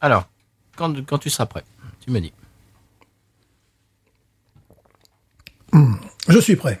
Alors, quand, tu seras prêt, tu me dis. Je suis prêt.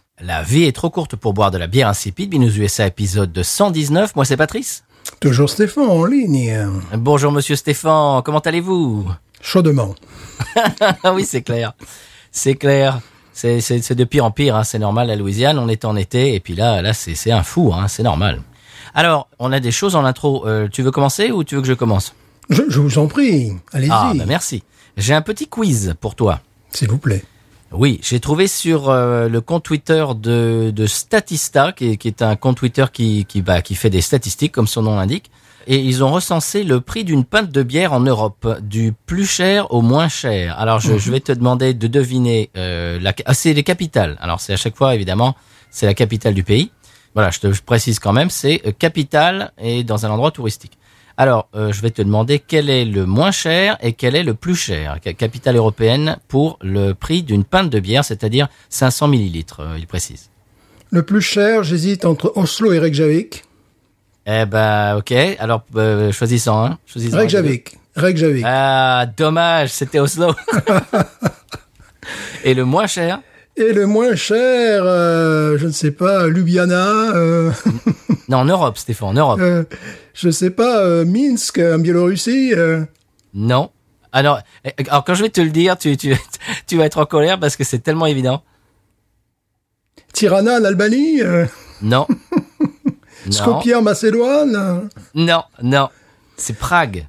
La vie est trop courte pour boire de la bière insipide. Binous USA épisode de 119. Moi, c'est Patrice. Toujours Stéphane en ligne. Bonjour, monsieur Stéphane. Comment allez-vous? Chaudement. Oui, c'est clair. C'est clair. C'est, de pire en pire, hein. c'est normal. La Louisiane, on est en été, et puis là, là, c'est, c'est un fou, hein. c'est normal. Alors, on a des choses en intro. Euh, tu veux commencer ou tu veux que je commence? Je, je vous en prie. Allez-y. Ah, bah merci. J'ai un petit quiz pour toi. S'il vous plaît. Oui, j'ai trouvé sur euh, le compte Twitter de, de Statista, qui est, qui est un compte Twitter qui, qui, bah, qui fait des statistiques, comme son nom l'indique. Et ils ont recensé le prix d'une pinte de bière en Europe, du plus cher au moins cher. Alors, je, je vais te demander de deviner. Euh, la, ah, c'est les capitales. Alors, c'est à chaque fois, évidemment, c'est la capitale du pays. Voilà, je te je précise quand même, c'est euh, capitale et dans un endroit touristique. Alors, euh, je vais te demander quel est le moins cher et quel est le plus cher. Ca- Capitale européenne pour le prix d'une pinte de bière, c'est-à-dire 500 millilitres, euh, il précise. Le plus cher, j'hésite entre Oslo et Reykjavik. Eh ben, ok. Alors, euh, choisissant des Reykjavik. Ah, dommage, c'était Oslo. et le moins cher? Et le moins cher, euh, je ne sais pas, Ljubljana, euh, Non, en Europe, Stéphane, en Europe. euh, je sais pas, euh, Minsk, en Biélorussie. euh. Non. Alors, eh, alors, quand je vais te le dire, tu, tu, tu vas être en colère parce que c'est tellement évident. Tirana en Albanie, euh, Non. Skopje en Macédoine. euh. Non, non. C'est Prague,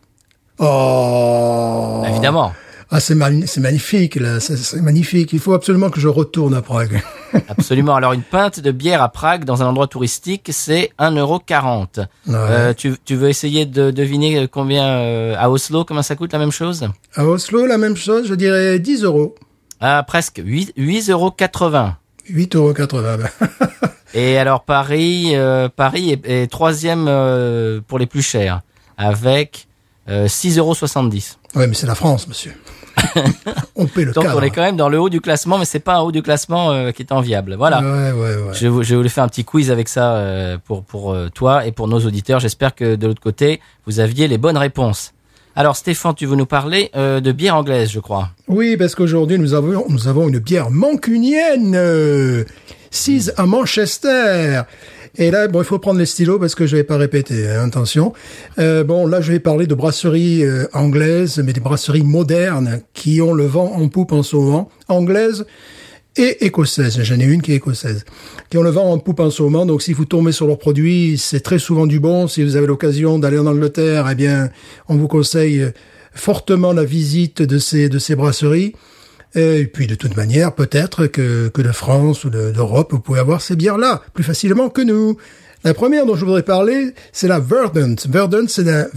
Oh évidemment. Ah, c'est magnifique, là. C'est magnifique. Il faut absolument que je retourne à Prague. Absolument. Alors, une pinte de bière à Prague dans un endroit touristique, c'est 1,40€. Ouais. Euh, tu, tu veux essayer de deviner combien euh, à Oslo, comment ça coûte la même chose? À Oslo, la même chose, je dirais 10 euros. Ah, presque 8, 8,80€. 8,80 euros. Et alors Paris, euh, Paris est, est troisième euh, pour les plus chers, avec euh, 6,70€. ouais, mais c'est la France, monsieur. on paie le Donc cadre. on est quand même dans le haut du classement, mais c'est pas un haut du classement euh, qui est enviable. Voilà. Ouais, ouais, ouais. Je, vou- je voulais faire un petit quiz avec ça euh, pour pour euh, toi et pour nos auditeurs. J'espère que de l'autre côté vous aviez les bonnes réponses. Alors Stéphane, tu veux nous parler euh, de bière anglaise, je crois. Oui, parce qu'aujourd'hui, nous avons, nous avons une bière mancunienne, euh, sise à Manchester. Et là, bon, il faut prendre les stylos parce que je vais pas répéter, hein, attention. Euh, bon, là, je vais parler de brasseries euh, anglaises, mais des brasseries modernes qui ont le vent en poupe en ce moment. Anglaises et écossaises. J'en ai une qui est écossaise. Qui ont le vent en poupe en ce moment. Donc, si vous tombez sur leurs produits, c'est très souvent du bon. Si vous avez l'occasion d'aller en Angleterre, eh bien, on vous conseille fortement la visite de ces, de ces brasseries. Et puis, de toute manière, peut-être que, que de France ou d'Europe, vous pouvez avoir ces bières-là plus facilement que nous. La première dont je voudrais parler, c'est la Verdant. Verdant, c'est la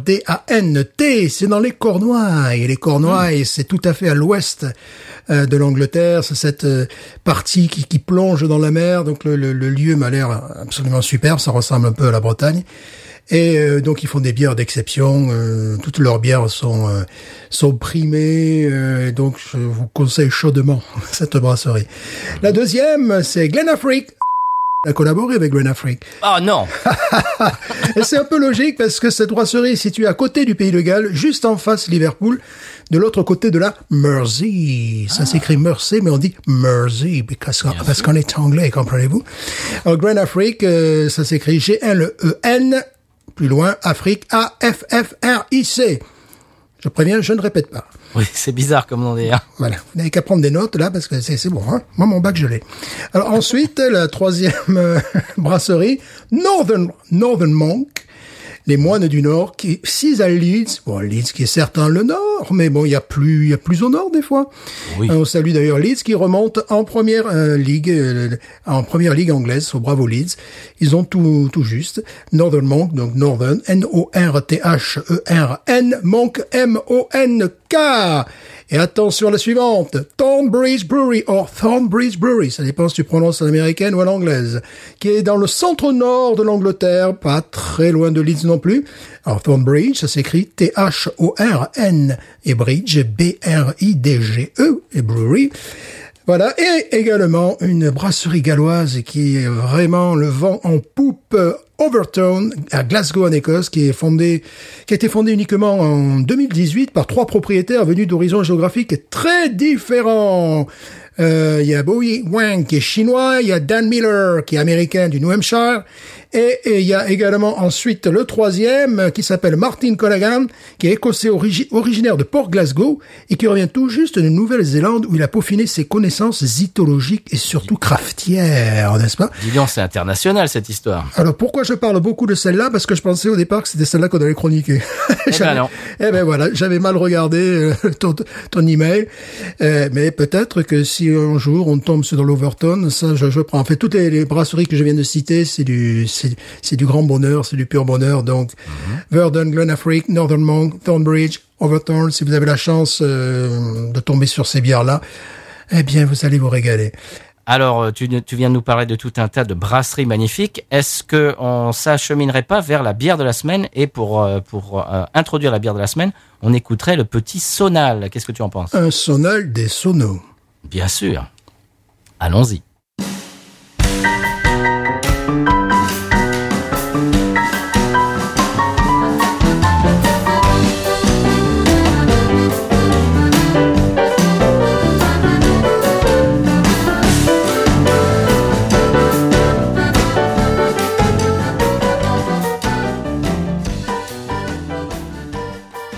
V-E-R-D-A-N-T. C'est dans les Cornouailles. Et les Cornouailles, c'est tout à fait à l'ouest euh, de l'Angleterre. C'est cette euh, partie qui, qui plonge dans la mer. Donc le, le- le lieu m'a l'air absolument superbe. Ça ressemble un peu à la Bretagne. Et euh, donc ils font des bières d'exception. euh, toutes leurs bières sont euh, sont primées. euh, et donc je vous conseille chaudement cette brasserie. La deuxième, c'est Glenafrique. a collaboré avec Glenafrique. Oh non Et c'est un peu logique parce que cette brasserie est située à côté du pays de Galles, juste en face Liverpool, de l'autre côté de la Mersey. Ça s'écrit Mersey, mais on dit Mersey because- parce qu'on est anglais, comprenez-vous? Alors, Grand Afrique, euh, ça s'écrit G-L-E-N, plus loin, Afrique, A-F-F-R-I-C. Je préviens, je ne répète pas. Oui, c'est bizarre comme on dit. Hein. Voilà, vous n'avez qu'à prendre des notes là parce que c'est c'est bon. Hein Moi, mon bac, je l'ai. Alors ensuite, la troisième euh, brasserie, Northern Northern Monk, les moines du Nord, qui six à Leeds. Bon, Leeds qui est certain le Nord, mais bon, il y a plus, il y a plus au Nord des fois. Oui. Euh, On salue d'ailleurs Leeds qui remonte en première euh, ligue, euh, en première ligue anglaise. Au bravo Leeds. Ils ont tout, tout juste. Northern Monk, donc Northern, N-O-R-T-H-E-R-N, Monk, M-O-N-K. Et attention à la suivante. Thornbridge Brewery, or Thornbridge Brewery, ça dépend si tu prononces à l'américaine ou à l'anglaise, qui est dans le centre-nord de l'Angleterre, pas très loin de Leeds non plus. Alors Thornbridge, ça s'écrit T-H-O-R-N, et Bridge, B-R-I-D-G-E, et Brewery. Voilà, et également une brasserie galloise qui est vraiment le vent en poupe, euh, Overton, à Glasgow en Écosse, qui est fondée, qui a été fondée uniquement en 2018 par trois propriétaires venus d'horizons géographiques très différents. Euh, Il y a Bowie Wang qui est chinois, il y a Dan Miller qui est américain du New Hampshire, et et il y a également ensuite le troisième euh, qui s'appelle Martin Callaghan, qui est écossais origi- originaire de Port Glasgow et qui revient tout juste de Nouvelle-Zélande où il a peaufiné ses connaissances zytologiques et surtout craftières, n'est-ce pas? Dis donc, c'est international cette histoire. alors pourquoi je parle beaucoup de celle-là? Parce que je pensais au départ que c'était celle-là qu'on allait chroniquer. Eh ben non. Eh ben voilà, j'avais mal regardé euh, ton, ton email. Euh, mais peut-être que si un jour on tombe sur l'Overton, ça je, je prends. En fait, toutes les, les brasseries que je viens de citer, c'est du c'est du grand bonheur, c'est du pur bonheur. Donc Verdun, Glenafrique, Northern Monk, Thornbridge, Overton. Si vous avez la chance euh, de tomber sur ces bières-là, eh bien vous allez vous régaler. Alors, euh, tu, tu viens de nous parler de tout un tas de brasseries magnifiques. Est-ce que on s'acheminerait pas vers la bière de la semaine? Et pour euh, pour euh, introduire la bière de la semaine, on écouterait le petit Sonal. Qu'est-ce que tu en penses? Un sonal des sonos. Bien sûr. Allons-y.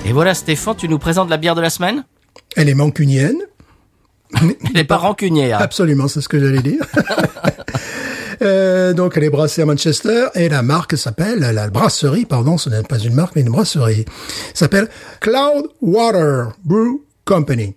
Et voilà, Stéphane, tu nous présentes la bière de la semaine? Elle est mancunienne. Elle n'est pas rancunière. Absolument, c'est ce que j'allais dire. Euh, donc elle est brassée à Manchester et la marque s'appelle, la brasserie, pardon, ce n'est pas une marque mais une brasserie, s'appelle Cloud Water Brew Company.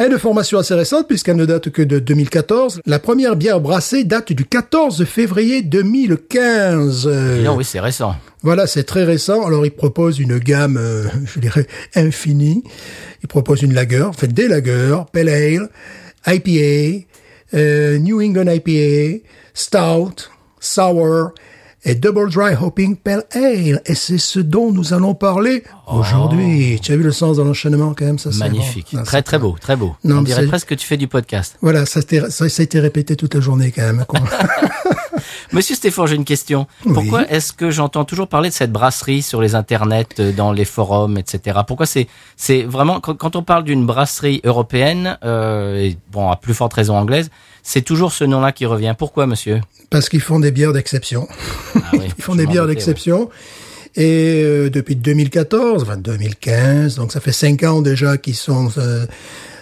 Elle est de formation assez récente puisqu'elle ne date que de 2014. La première bière brassée date du 14 février 2015. Euh, Non, oui, c'est récent. voilà, c'est très récent. Alors, il propose une gamme, euh, je dirais, infinie. Il propose une lager, en fait, des lagers, Pale Ale, IPA, euh, New England IPA, Stout, Sour et Double Dry Hopping Pale Ale. Et c'est ce dont nous allons parler aujourd'hui. Tu as vu le sens dans l'enchaînement, quand même, ça Magnifique. bon. Non, très très beau, très beau. Non, on dirait presque que tu fais du podcast. Voilà, ça, s'était- ça, ça a été répété toute la journée, quand même. Monsieur Stéphane, j'ai une question. Oui. Pourquoi est-ce que j'entends toujours parler de cette brasserie sur les internets, euh, dans les forums, etc. Pourquoi c'est c'est vraiment quand, quand on parle d'une brasserie européenne, euh, et bon à plus forte raison anglaise, c'est toujours ce nom-là qui revient. Pourquoi, monsieur Parce qu'ils font des bières d'exception. Ah oui, Ils font des bières d'exception. Et euh, depuis 2014, enfin 2015, donc ça fait cinq ans déjà qu'ils sont euh,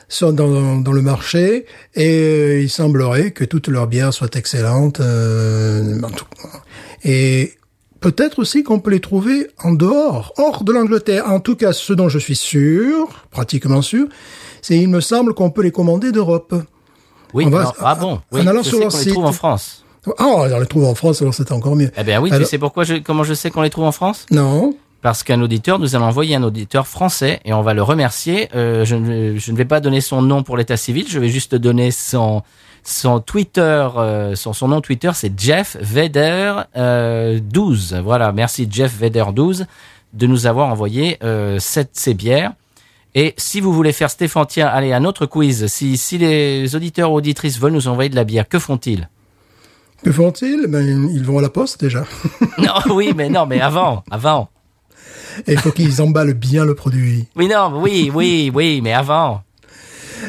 sont dans, dans le marché. Et euh, il semblerait que toutes leurs bières soient excellentes. euh, et peut-être aussi qu'on peut les trouver en dehors, hors de l'Angleterre. En tout cas, ce dont je suis sûr, pratiquement sûr, c'est il me semble qu'on peut les commander d'Europe. Oui, On va- non, ah bon, en oui, allant je sur leur qu'on les trouve en France. Ah, on les trouve en France, alors c'est encore mieux. Eh bien oui, Alors- tu sais pourquoi je, comment je sais qu'on les trouve en France? Non Parce qu'un auditeur nous allons envoyer un auditeur français et on va le remercier. Euh, je, ne, je ne vais pas donner son nom pour l'état civil, je vais juste donner son son Twitter, euh, son, son nom Twitter, c'est Jeff Veder euh, 12. Voilà, merci Jeff Veder 12 de nous avoir envoyé euh, cette, ces bières. Et si vous voulez faire Stéphane, tiens, allez, un autre quiz. Si, si les auditeurs ou auditrices veulent nous envoyer de la bière, que font-ils Que font-ils? Ben, Ils vont à la poste déjà. Non, oui, mais non, mais avant, avant. Et il faut qu'ils emballent bien le produit. Oui, non, oui, oui, oui, mais avant.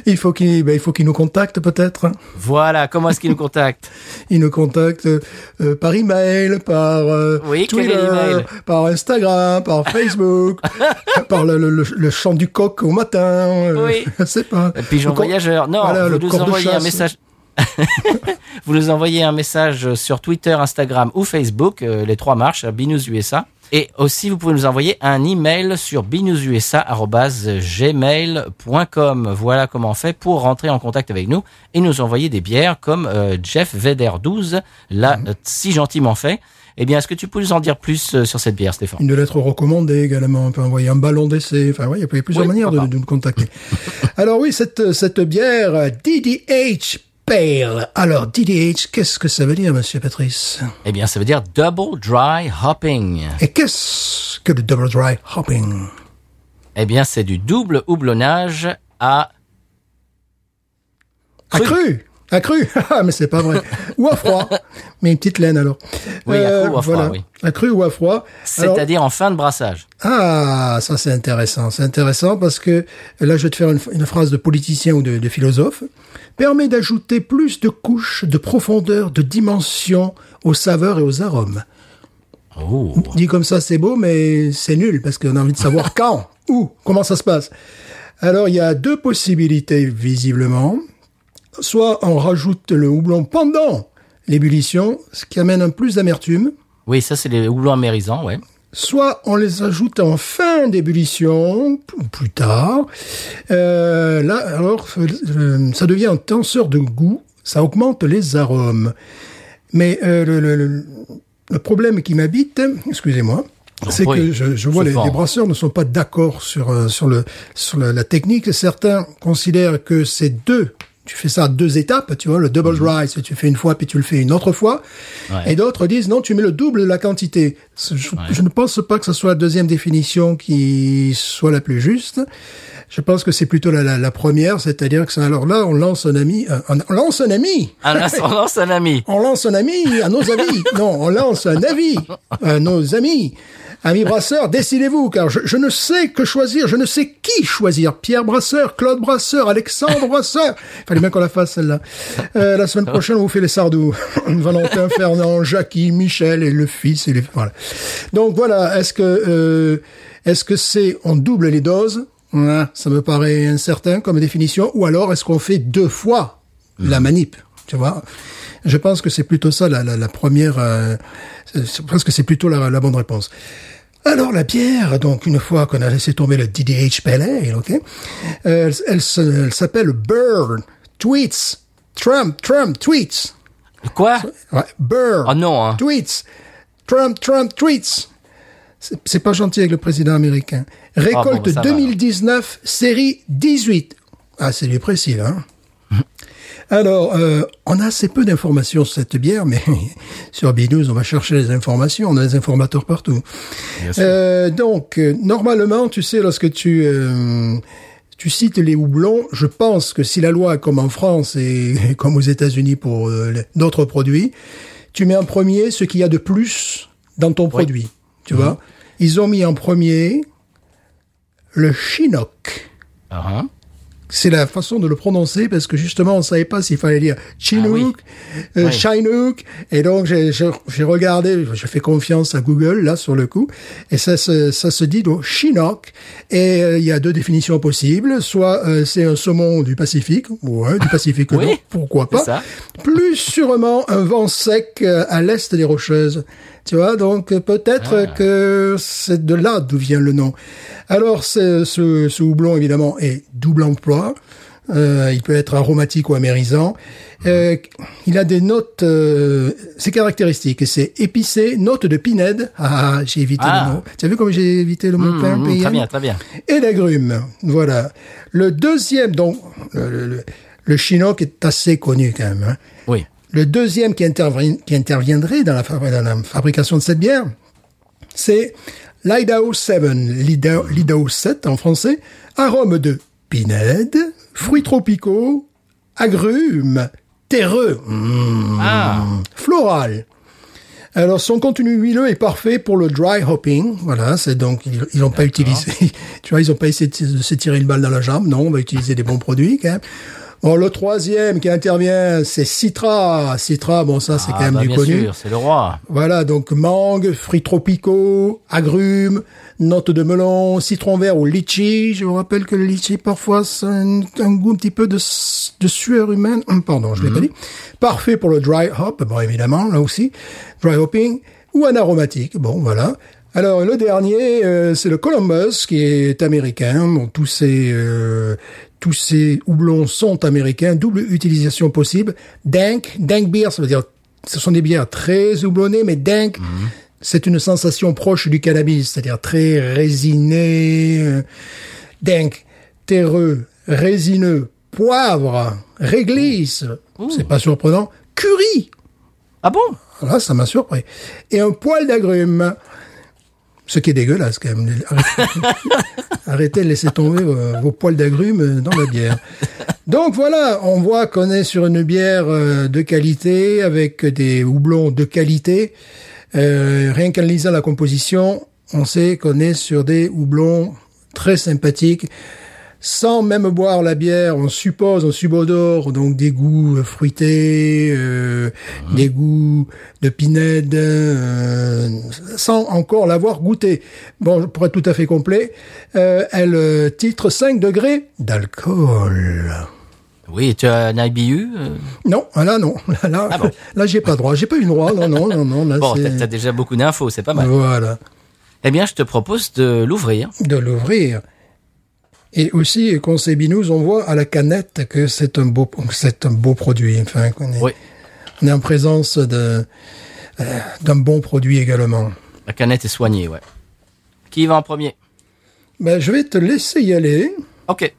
Il faut qu'il ben, il faut qu'il nous contacte peut-être. hein. Voilà, comment est-ce qu'ils nous contactent Il nous contacte euh, par email, par euh, Oui, Twitter, par Instagram, par Facebook, par le, le, le, le chant du coq au matin. euh, Oui. Je sais pas. Le Pigeon voyageur. Non, voilà, vous nous envoyez un message. vous nous envoyez un message sur Twitter, Instagram ou Facebook, euh, les trois marches, à Binous USA. Et aussi, vous pouvez nous envoyer un email sur binoususa@gmail.com. Voilà comment on fait pour rentrer en contact avec nous et nous envoyer des bières comme euh, Jeff Veder 12 l'a Mhm. si gentiment fait. Eh bien, est-ce que tu peux nous en dire plus euh, sur cette bière, Stéphane? Une lettre recommandée également. On peut envoyer un ballon d'essai. Enfin, oui, il y a plusieurs Oui, manières de, de nous contacter. Alors oui, cette, cette bière DDH Pale. Alors, DDH, qu'est-ce que ça veut dire, monsieur Patrice Eh bien, ça veut dire Double Dry Hopping. Et qu'est-ce que le double dry hopping Eh bien, c'est du double houblonnage à Accru Accru Ah, mais c'est pas vrai. ou à froid. Mais une petite laine, alors. Oui, accru ou à froid, voilà. oui. Accru ou à froid. C'est-à-dire en fin de brassage. Ah, ça c'est intéressant. C'est intéressant parce que là, je vais te faire une, une phrase de politicien ou de, de philosophe. Permet d'ajouter plus de couches, de profondeur, de dimension aux saveurs et aux arômes. Oh. Dit comme ça, c'est beau, mais c'est nul parce qu'on a envie de savoir quand, où, comment ça se passe. Alors, il y a deux possibilités visiblement. Soit on rajoute le houblon pendant l'ébullition, ce qui amène un plus d'amertume. Oui, ça c'est les houblons amérisants, ouais. soit on les ajoute en fin d'ébullition, ou plus tard. Euh, là, alors, euh, ça devient un tenseur de goût, ça augmente les arômes. Mais euh, le, le- le- problème qui m'habite, excusez-moi, c'est oui, que je, je vois les, les brasseurs ne sont pas d'accord sur euh, sur le sur la, la technique. Certains considèrent que c'est deux. Tu fais ça à deux étapes, tu vois, le double dry, c'est tu fais une fois puis tu le fais une autre fois. Mhm. Ouais. Et d'autres disent non, tu mets le double de la quantité. Je, je ne pense pas que ce soit la deuxième définition qui soit la plus juste. Je pense que c'est plutôt la, la, la première, c'est-à-dire que ça, alors là, on lance un ami, euh, on, on lance un ami. Un ascendant, c'est un ami. On lance un ami à nos amis. Non, on lance un avis à nos amis. Amis brasseurs, décidez-vous, car je, je ne sais que choisir, je ne sais qui choisir. Pierre Brasseur, Claude Brasseur, Alexandre Brasseur. Fallait bien qu'on la fasse, celle-là. Euh, la semaine prochaine, on vous fait les Sardou. Valentin, Fernand, Jackie, Michel et le fils et les, voilà. Donc voilà, est-ce que, euh, est-ce que c'est, on double les doses? Ah, Ça me paraît incertain comme définition. Ou alors, est-ce qu'on fait deux fois la manip? Tu vois? Je pense que c'est plutôt ça la, la, la première. Euh, je pense que c'est plutôt la, la bonne réponse. Alors la bière, donc une fois qu'on a laissé tomber le DDH Pale Ale, ok, euh, elle, s'appelle Burn Tweets Trump Trump Tweets. Quoi? Ouais, Burn Oh non, hein. Tweets Trump Trump Tweets. C'est pas gentil avec le président américain. Récolte bah, ça va, 2019, série 18. Ah, c'est du précis, hein. Alors, euh, on a assez peu d'informations sur cette bière, mais sur Binous, on va chercher les informations. On a des informateurs partout. Euh, donc, euh, normalement, tu sais, lorsque tu euh, tu cites les houblons, je pense que si la loi comme en France et, comme aux États-Unis pour euh, d'autres produits, tu mets en premier ce qu'il y a de plus dans ton produit. Tu vois Ils ont mis en premier le Chinook. Ah, hein. C'est la façon de le prononcer parce que justement on savait pas s'il fallait dire Chinook, euh, Oui. Chinook, et donc j'ai j'ai- j'ai regardé, je fais confiance à Google là sur le coup, et ça se ça se dit donc Chinook, et euh, il y a deux définitions possibles, soit euh, c'est un saumon du Pacifique, ouais du Pacifique, Oui, non, pourquoi pas, ça. plus sûrement un vent sec euh, à l'est des Rocheuses. Tu vois, donc euh, peut-être Ah. que c'est de là d'où vient le nom. Alors, ce, houblon, évidemment, est double emploi. Euh, il peut être aromatique ou amérisant. Euh, il a des notes, euh, ses caractéristiques, c'est épicé, note de pinède. Ah, j'ai évité Ah. le mot. Tu as vu comme j'ai évité le mot Mmh, mmh, très bien, très bien. et d'agrumes. Voilà. Le deuxième, donc, le, le, le- le Chinook est assez connu quand même. hein. Oui. Le deuxième qui, intervient- qui interviendrait dans la, fabri- dans la fabrication de cette bière, c'est l'Idaho 7, l'Idaho l'Idaho 7 en français, arôme de pinède, fruits tropicaux, agrumes, terreux, mmh, Ah, floral. Alors son contenu huileux est parfait pour le dry hopping. Voilà, c'est donc ils n'ont pas utilisé, tu vois, ils n'ont pas essayé de de se tirer une balle dans la jambe. Non, on va utiliser des bons produits quand même. Bon, le troisième qui intervient, c'est Citra. Citra, bon ça c'est Ah, quand même bah, du bien connu. sûr, c'est le roi. Voilà, donc mangue, fruits tropicaux, agrumes, notes de melon, citron vert ou litchi. Je vous rappelle que le litchi, parfois, c'est un, un goût un petit peu de, sueur humaine. Hum, Pardon, je l'ai pas dit. Parfait pour le dry hop, bon, évidemment, là aussi. Dry hopping. Ou un aromatique. Bon, voilà. Alors, le dernier, euh, c'est le Columbus, qui est américain. Bon, tous ces... euh, tous ces houblons sont américains, double utilisation possible. Dank, dank beer, ça veut dire, ce sont des bières très houblonnées, mais dank, c'est une sensation proche du cannabis, c'est-à-dire très résiné, euh, dank, terreux, résineux, poivre, réglisse, c'est pas surprenant, curry, Ah bon? Voilà, ça m'a surpris, et un poil d'agrumes. Ce qui est dégueulasse quand même. Arrêtez, Arrêtez de laisser tomber vos, vos poils d'agrumes dans la bière. Donc voilà, on voit qu'on est sur une bière euh, de qualité avec des houblons de qualité. Euh, rien qu'en lisant la composition, on sait qu'on est sur des houblons très sympathiques. Sans même boire la bière, on suppose, on subodore donc des goûts euh, fruités, euh, des goûts de pinède, euh, sans encore l'avoir goûté. Bon, pour être tout à fait complet, euh, elle euh, titre 5 degrés d'alcool. Oui, tu as un IBU euh? Non, ah là non, là, là, Ah bon. là j'ai pas droit, j'ai pas eu droit, non, non, non, non, là Bon, t'as déjà beaucoup d'infos, c'est pas mal. Voilà. Eh bien, je te propose de l'ouvrir. de l'ouvrir. Et aussi, conseil Binous, on voit à la canette que c'est un beau, c'est un beau produit. Enfin, qu'on est, Oui. on est en présence euh, d'un bon produit également. La canette est soignée, ouais. Qui va en premier? Ben, je vais te laisser y aller. Ok.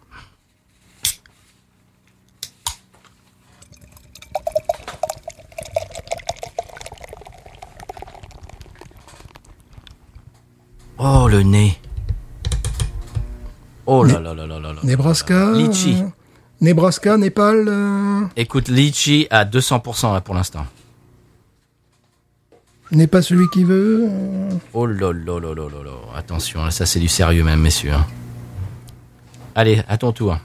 Oh, le nez. Oh là là là là là. Nebraska. Litchi. euh, Nebraska, Népal. euh, Écoute, litchi à 200% là pour l'instant. n'est pas celui qui veut. euh. Oh là là là là là là. Attention, là, ça c'est du sérieux même, messieurs. hein. Allez, à ton tour.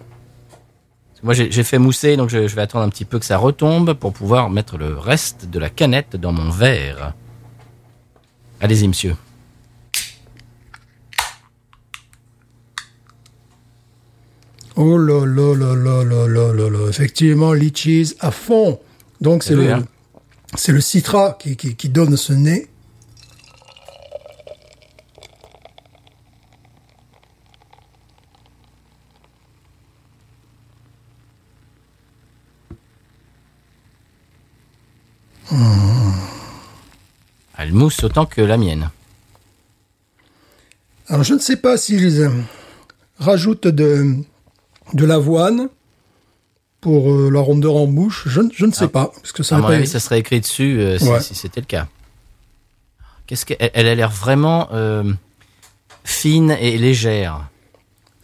Moi j'ai j'ai fait mousser, donc je, je vais attendre un petit peu que ça retombe pour pouvoir mettre le reste de la canette dans mon verre. Allez-y, monsieur. Oh là là là là là là là là. Effectivement, litchis à fond. Donc c'est Eh le, c'est le citra qui, qui, qui donne ce nez. Elle mousse autant que la mienne. Alors, je ne sais pas s'ils euh, rajoutent de, de l'avoine pour euh, la rondeur en bouche. Je, ne- je ne sais pas. Parce que ça À mon avis, ça serait écrit dessus euh, si, Ouais. si c'était le cas. Qu'est-ce qu'elle elle a l'air vraiment euh, fine et légère.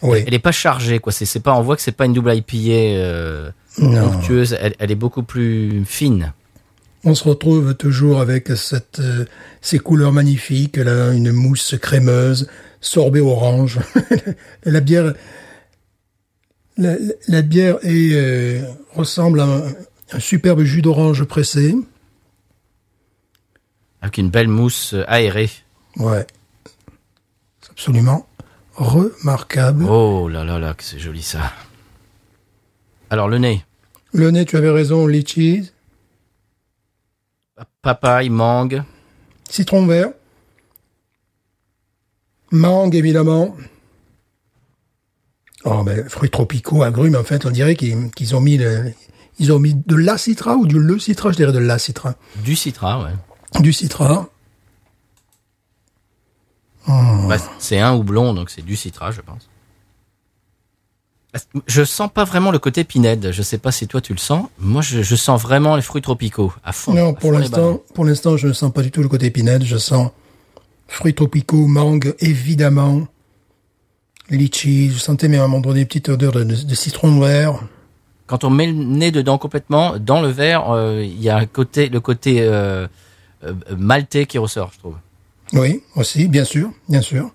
Oui. Elle est pas chargée, quoi. C'est pas. On voit que c'est pas une double IPA onctueuse. Elle, elle est beaucoup plus fine. On se retrouve toujours avec cette, euh, ces couleurs magnifiques, là, une mousse crémeuse, sorbet orange. la bière, la, la- la bière est, euh, ressemble à un, un superbe jus d'orange pressé. Avec une belle mousse euh, aérée. Ouais. C'est absolument remarquable. Oh là là là, que c'est joli ça. Alors le nez. Le nez, tu avais raison, litchis, Papaye, mangue. citron vert, mangue évidemment. Oh ben fruits tropicaux, agrumes. En fait, on dirait qu'ils ont mis le, ils ont mis de la citra ou du le citra, je dirais de la citra, Du citra, ouais. du citra. Bah, c'est un houblon, donc c'est du citra, je pense. Je sens pas vraiment le côté pinède. Je sais pas si toi tu le sens. Moi, je, je sens vraiment les fruits tropicaux à fond. Non, à pour l'instant, pour l'instant, je ne sens pas du tout le côté épinette. Je sens fruits tropicaux, mangue, évidemment, litchi. Je sentais même à un moment donné une petite odeur de, de- de citron vert. Quand on met le nez dedans complètement, dans le verre, euh, il y a un côté, le côté euh, euh, maltais qui ressort, je trouve. Oui, aussi, bien sûr, bien sûr.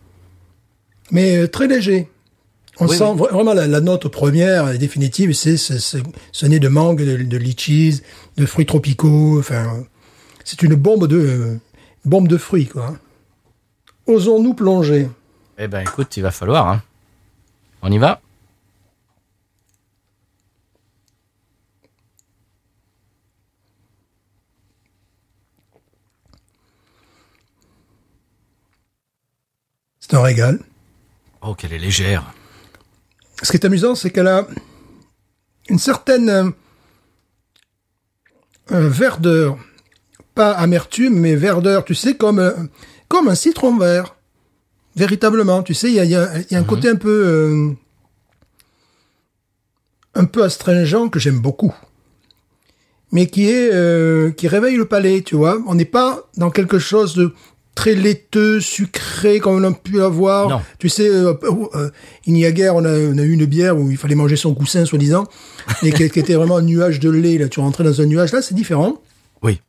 Mais très léger. On Oui, sent oui. vraiment la, la note première et définitive, c'est ce, ce, ce nez de mangue, de, de litchis, de fruits tropicaux. Enfin, c'est une bombe de bombe de fruits, quoi. Osons-nous plonger Eh ben, écoute, il va falloir. Hein. On y va C'est un régal. Oh, qu'elle est légère. Ce qui est amusant, c'est qu'elle a une certaine euh, euh, verdeur, pas amertume, mais verdeur, tu sais, comme euh, comme un citron vert, véritablement. Tu sais, il y a, il y a- il y a un côté un peu euh, un peu astringent que j'aime beaucoup, mais qui est euh, qui réveille le palais. Tu vois, on n'est pas dans quelque chose de très laiteux, sucré, comme on a pu avoir. Non. Tu sais, euh, euh, il y a guère, on a, on a eu une bière où il fallait manger son coussin, soi-disant, et qui, qui était vraiment un nuage de lait. Là, tu rentrais dans un nuage. Là, c'est différent. Oui.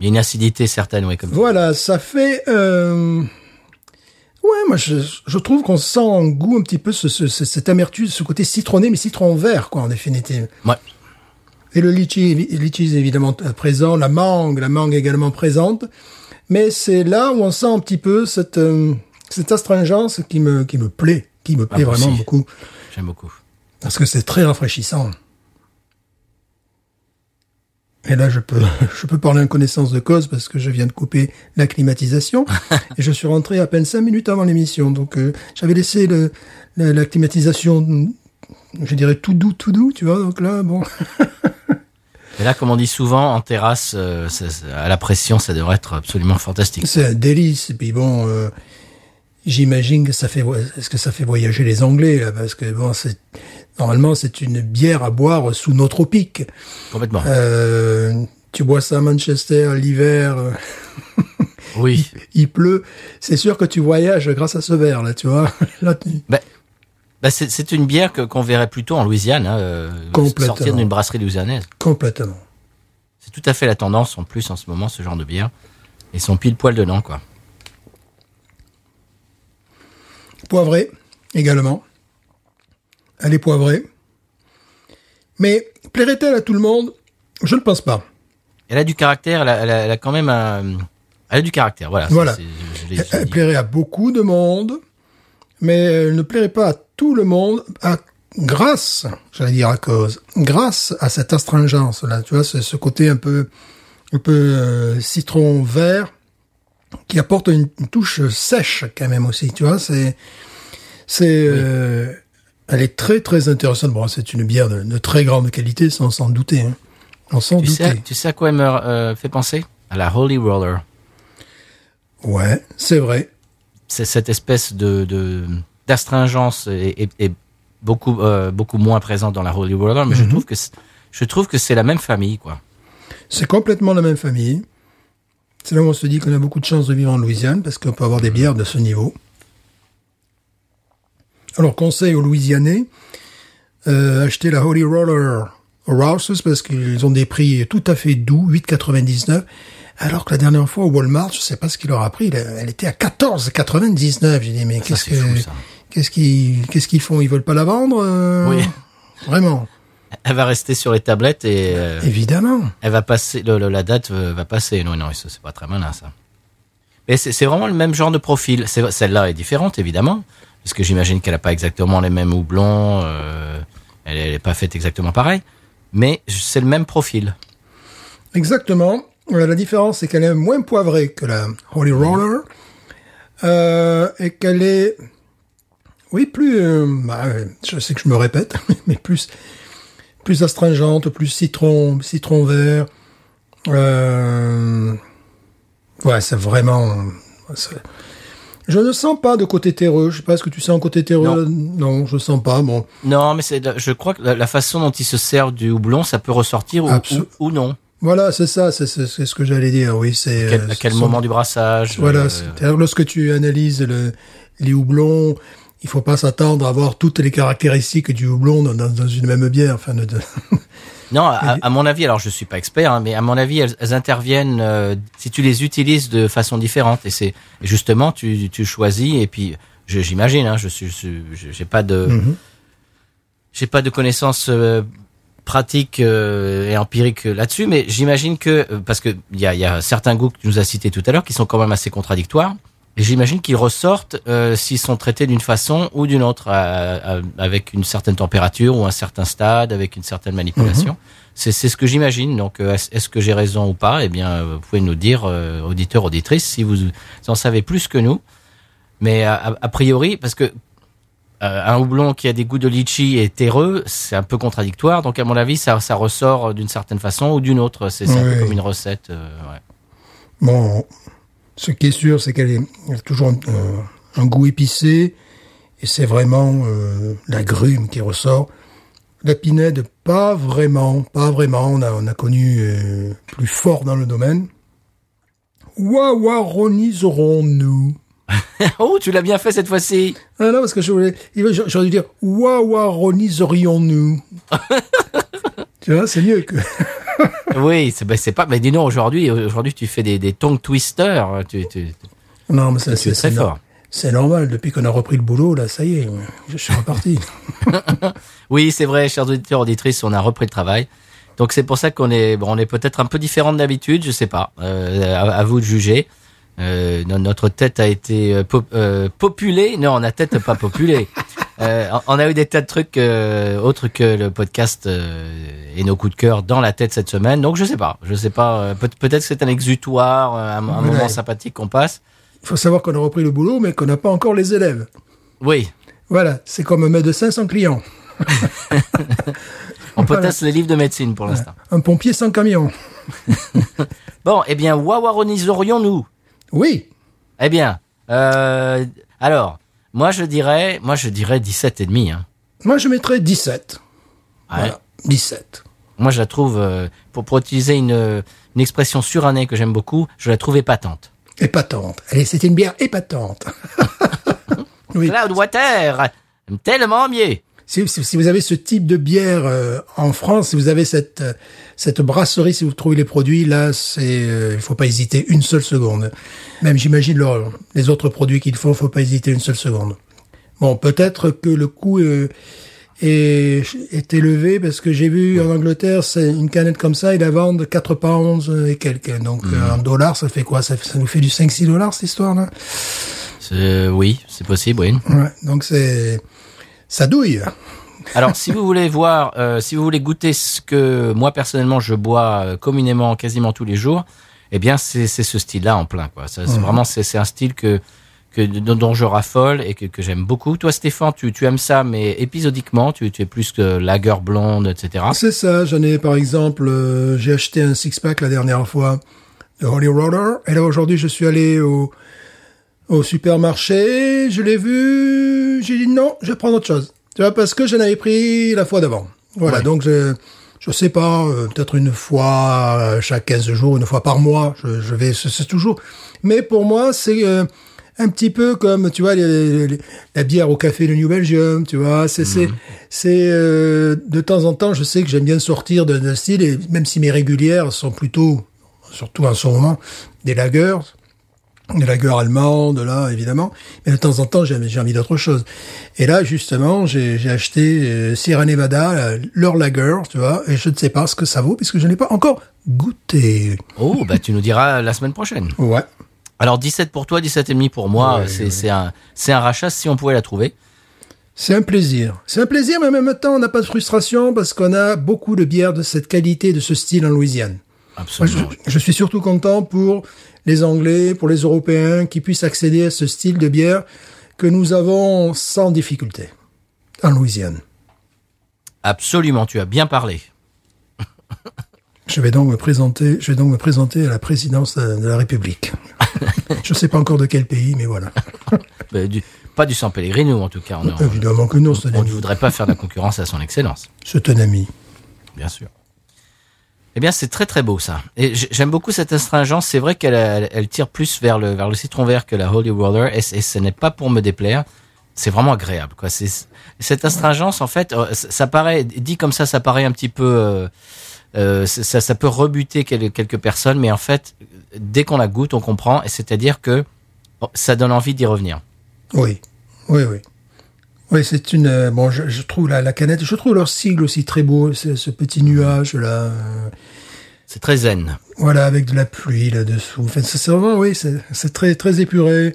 Il y a une acidité certaine, oui, comme Voilà, ça fait. Euh... Ouais, moi, je, je trouve qu'on sent en goût un petit peu ce, ce, ce- cette amertume, ce côté citronné, mais citron vert, quoi, en définitive. Ouais. Et le litchi, litchi est évidemment euh, présent, la mangue, la mangue également présente. Mais c'est là où on sent un petit peu cette, euh, cette astringence qui me, qui me plaît, qui me plaît moi vraiment aussi. beaucoup. J'aime beaucoup. Parce que c'est très rafraîchissant. Et là, je peux, je peux parler en connaissance de cause parce que je viens de couper la climatisation et je suis rentré à peine cinq minutes avant l'émission. Donc, euh, j'avais laissé le, la, la climatisation, je dirais tout doux, tout doux, tu vois. Donc là, bon, Et là, comme on dit souvent, en terrasse, euh, ça- à la pression, ça devrait être absolument fantastique. c'est un délice. Et puis bon, euh, j'imagine que ça fait, est-ce que ça fait voyager les Anglais parce que bon, c'est normalement c'est une bière à boire sous nos tropiques. Complètement. Euh, tu bois ça à Manchester l'hiver, euh, oui. il pleut. C'est sûr que tu voyages grâce à ce verre là, tu vois. Là, tu- Bah, c'est c'est une bière que- qu'on verrait plutôt en Louisiane, hein, euh, Complètement. sortir d'une brasserie louisianaise. complètement. C'est tout à fait la tendance en plus en ce moment, ce genre de bière. Ils sont pile poil dedans, quoi. Poivrée également. Elle est poivrée. Mais plairait-elle à tout le monde? Je ne pense pas. Elle a du caractère, elle a, elle a- elle a quand même un... Elle a du caractère, voilà. Voilà. Je Elle plairait à beaucoup de monde, mais elle ne plairait pas à tout le monde, à, grâce, j'allais dire à cause, grâce à cette astringence là, tu vois, ce, ce côté un peu, un peu euh, citron vert qui apporte une, une touche sèche quand même aussi, tu vois, c'est, c'est, euh, elle est très très intéressante. Bon, c'est une bière de, de très grande qualité, sans s'en douter. Hein. On s'en douter. sais, tu sais à quoi elle me euh, fait penser? À la Holy Roller. Ouais, c'est vrai. C'est cette espèce de d'astringence est beaucoup euh, beaucoup moins présente dans la Holy Roller, mais je Mhm. trouve que c'est- je trouve que c'est la même famille, quoi. C'est complètement la même famille. C'est là où on se dit qu'on a beaucoup de chance de vivre en Louisiane parce qu'on peut avoir des bières de ce niveau. Alors, conseil aux Louisianais, euh, achetez la Holy Roller au Rouse's parce qu'ils ont des prix tout à fait doux, 8,99. Alors que la dernière fois au Walmart, je sais pas ce qu'il leur a pris, elle- était à 14,99. J'ai dit, mais Ça, qu'est-ce que, qu'est-ce qu'ils, qu'est-ce qu'ils font? Ils veulent pas la vendre? euh, Oui. Vraiment. Elle va rester sur les tablettes et euh, Évidemment. elle va passer, le- le- la date euh, va passer. Non, non, c'est pas très malin, ça. Mais c'est vraiment le même genre de profil. Celle-là est différente, évidemment, parce que j'imagine qu'elle a pas exactement les mêmes houblons, euh, elle est pas faite exactement pareil, mais c'est le même profil. Exactement. La différence, c'est qu'elle est moins poivrée que la Holy Roller. Euh, et qu'elle est, oui, plus, bah, je sais que je me répète, mais plus, plus astringente, plus citron, citron vert. Euh, ouais, c'est vraiment, je ne sens pas de côté terreux. Je sais pas ce que tu sens en côté terreux? Non, je sens pas. Bon, Non, mais c'est, je crois que la, façon dont il se sert du houblon, ça peut ressortir ou, Absol- ou, ou non. voilà, c'est ça, c'est ce que j'allais dire. Oui, c'est Quel- à quel moment du brassage Voilà, euh, lorsque tu analyses le, les houblons il faut pas s'attendre à avoir toutes les caractéristiques du houblon dans, dans une même bière. Enfin, de, Non, à, à mon avis, alors je suis pas expert, hein, mais à mon avis, elles, elles interviennent euh, si tu les utilises de façon différente. Et c'est justement, tu, tu choisis. Et puis, j'imagine, hein, je suis, j'ai pas de, Mhm. j'ai pas de connaissances euh, pratiques euh, et empiriques là-dessus, mais j'imagine que euh, parce que il y a, y a certains goûts que tu nous as cités tout à l'heure qui sont quand même assez contradictoires. Et j'imagine qu'ils ressortent euh, s'ils sont traités d'une façon ou d'une autre, à- à- avec une certaine température ou un certain stade, avec une certaine manipulation. C'est c'est ce que j'imagine. Donc, euh, est-ce que j'ai raison ou pas? Eh bien, vous pouvez nous dire, euh, auditeurs, auditrices, si vous en savez plus que nous. Mais a, priori, parce que euh, un houblon qui a des goûts de litchi et terreux, c'est un peu contradictoire. Donc, à mon avis, ça, ça ressort d'une certaine façon ou d'une autre. C'est c'est un peu Oui. comme une recette. euh, ouais. Bon, ce qui est sûr, c'est qu'elle a toujours un, euh, un goût épicé, et c'est vraiment euh, la grume qui ressort. La pinède, pas vraiment, pas vraiment. On a, on a connu euh, plus fort dans le domaine. Wawaroniserons-nous oh, tu l'as bien fait cette fois-ci. Ah non, parce que je voulais, j'aurais dû dire Wawaroniserions-nous Tu vois, c'est mieux que... Oui, c'est ben, c'est pas. Mais dis non, aujourd'hui, aujourd'hui, tu fais des, des tongue twisters. Tu, tu, Non, mais ça, c'est très c'est fort. C'est normal, depuis qu'on a repris le boulot, là, ça y est, je suis reparti. Oui, c'est vrai, chers auditeurs, auditrices, on a repris le travail. Donc c'est pour ça qu'on est, bon, on est peut-être un peu différent d'habitude, je sais pas. Euh, à, à vous de juger. Euh, no- notre tête a été euh, pop- euh, populée. Non, on a tête pas populée. Euh, on a eu des tas de trucs euh, autres que le podcast euh, et nos coups de cœur dans la tête cette semaine. Donc je sais pas, je sais pas. euh, peut- Peut-être que c'est un exutoire, euh, un, moment sympathique qu'on passe. Il faut savoir qu'on a repris le boulot, mais qu'on n'a pas encore les élèves. Oui, Voilà, c'est comme un médecin sans client, on peut Voilà. tester les livres de médecine pour l'instant. un pompier sans camion. Bon, eh bien, wawaroniserions-nous? Oui, Eh bien, euh, alors, moi je dirais, moi je dirais 17 et demi. Hein. moi je mettrais 17. Ouais. Voilà, 17. Moi je la trouve, euh, pour, pour utiliser une, une expression surannée que j'aime beaucoup, je la trouve épatante. Épatante. Allez, c'était une bière épatante. oui. Cloudwater, tellement mieux. Si, vous avez ce type de bière euh, en France, si vous avez cette euh, cette brasserie, si vous trouvez les produits, là, c'est euh, il faut pas hésiter une seule seconde. Même j'imagine les autres produits qu'ils font, faut pas hésiter une seule seconde. Bon, peut-être que le coût euh, est, est élevé parce que j'ai vu en Angleterre, c'est une canette comme ça, ils la vendent 4 pounds et quelques. Donc euh, en dollars, ça fait quoi? Ça, ça nous fait du 5-6 dollars cette histoire-là? Oui, c'est possible, oui. Ouais, donc c'est ça douille. Alors, si vous voulez voir, euh, si vous voulez goûter ce que moi personnellement je bois euh, communément quasiment tous les jours, eh bien c'est ce style-là en plein quoi. Ça, c'est Vraiment, c'est un style que que dont dont je raffole et que, que j'aime beaucoup. Toi, Stéphane, tu, tu aimes ça, mais épisodiquement, tu, tu es plus que lager blonde, etc. C'est ça, j'en ai par exemple, euh, j'ai acheté un six-pack la dernière fois de Holy Roller, et là aujourd'hui je suis allé au, au supermarché, je l'ai vu, j'ai dit non, je vais prendre autre chose. Tu vois, parce que j'en avais pris la fois d'avant. Voilà, Ouais. donc je, je sais pas, euh, peut-être une fois euh, chaque 15 jours, une fois par mois, je, je vais, c'est toujours. Mais pour moi, c'est euh, un petit peu comme, tu vois, les- les- la bière au café de New Belgium, tu vois, c'est, c'est, c'est, euh, de temps en temps, je sais que j'aime bien sortir de- d'un style, et même si mes régulières sont plutôt, surtout en ce moment, des lagers, des lagers allemandes, là, évidemment. Mais de temps en temps, j'ai envie d'autre chose. Et là, justement, j'ai acheté euh, Sierra Nevada, euh, leur lager, tu vois, et je ne sais pas ce que ça vaut, puisque je n'ai pas encore goûté. Oh, bah tu nous diras la semaine prochaine. Ouais. Alors 17 pour toi, 17 et demi pour moi, Ouais, c'est ouais. un c'est un rachat si on pouvait la trouver. C'est un plaisir. C'est un plaisir, mais en même temps, on n'a pas de frustration parce qu'on a beaucoup de bières de cette qualité, de ce style en Louisiane. Moi, je, suis surtout content pour les Anglais, pour les Européens qui puissent accéder à ce style de bière que nous avons sans difficulté en Louisiane. Absolument, tu as bien parlé. Je vais donc me présenter, je vais donc me présenter à la présidence de, la République. je sais pas encore de quel pays, mais voilà. Bah, du- pas du San Pellegrino en tout cas. On, on- Évidemment que non, on ne voudrait pas faire de la concurrence à son excellence. C'est un ami. Bien sûr. Eh bien, c'est très très beau ça. Et j'aime beaucoup cette astringence. C'est vrai qu'elle elle, tire plus vers le vers le citron vert que la Holy Roller, et, ce n'est pas pour me déplaire. c'est vraiment agréable. Quoi. C'est cette astringence en fait, euh, ça paraît dit comme ça, ça paraît un petit peu, euh, euh, ça, ça peut rebuter quel- quelques personnes, mais en fait, dès qu'on la goûte, on comprend, et c'est-à-dire que oh, ça donne envie d'y revenir. Oui, oui, oui. Oui, c'est une. euh, bon, je, je trouve la, la canette, je trouve leur sigle aussi très beau, ce, ce petit nuage là. euh, C'est très zen. Voilà, avec de la pluie là-dessous. Enfin, c'est vraiment, oui, c'est très, très épuré.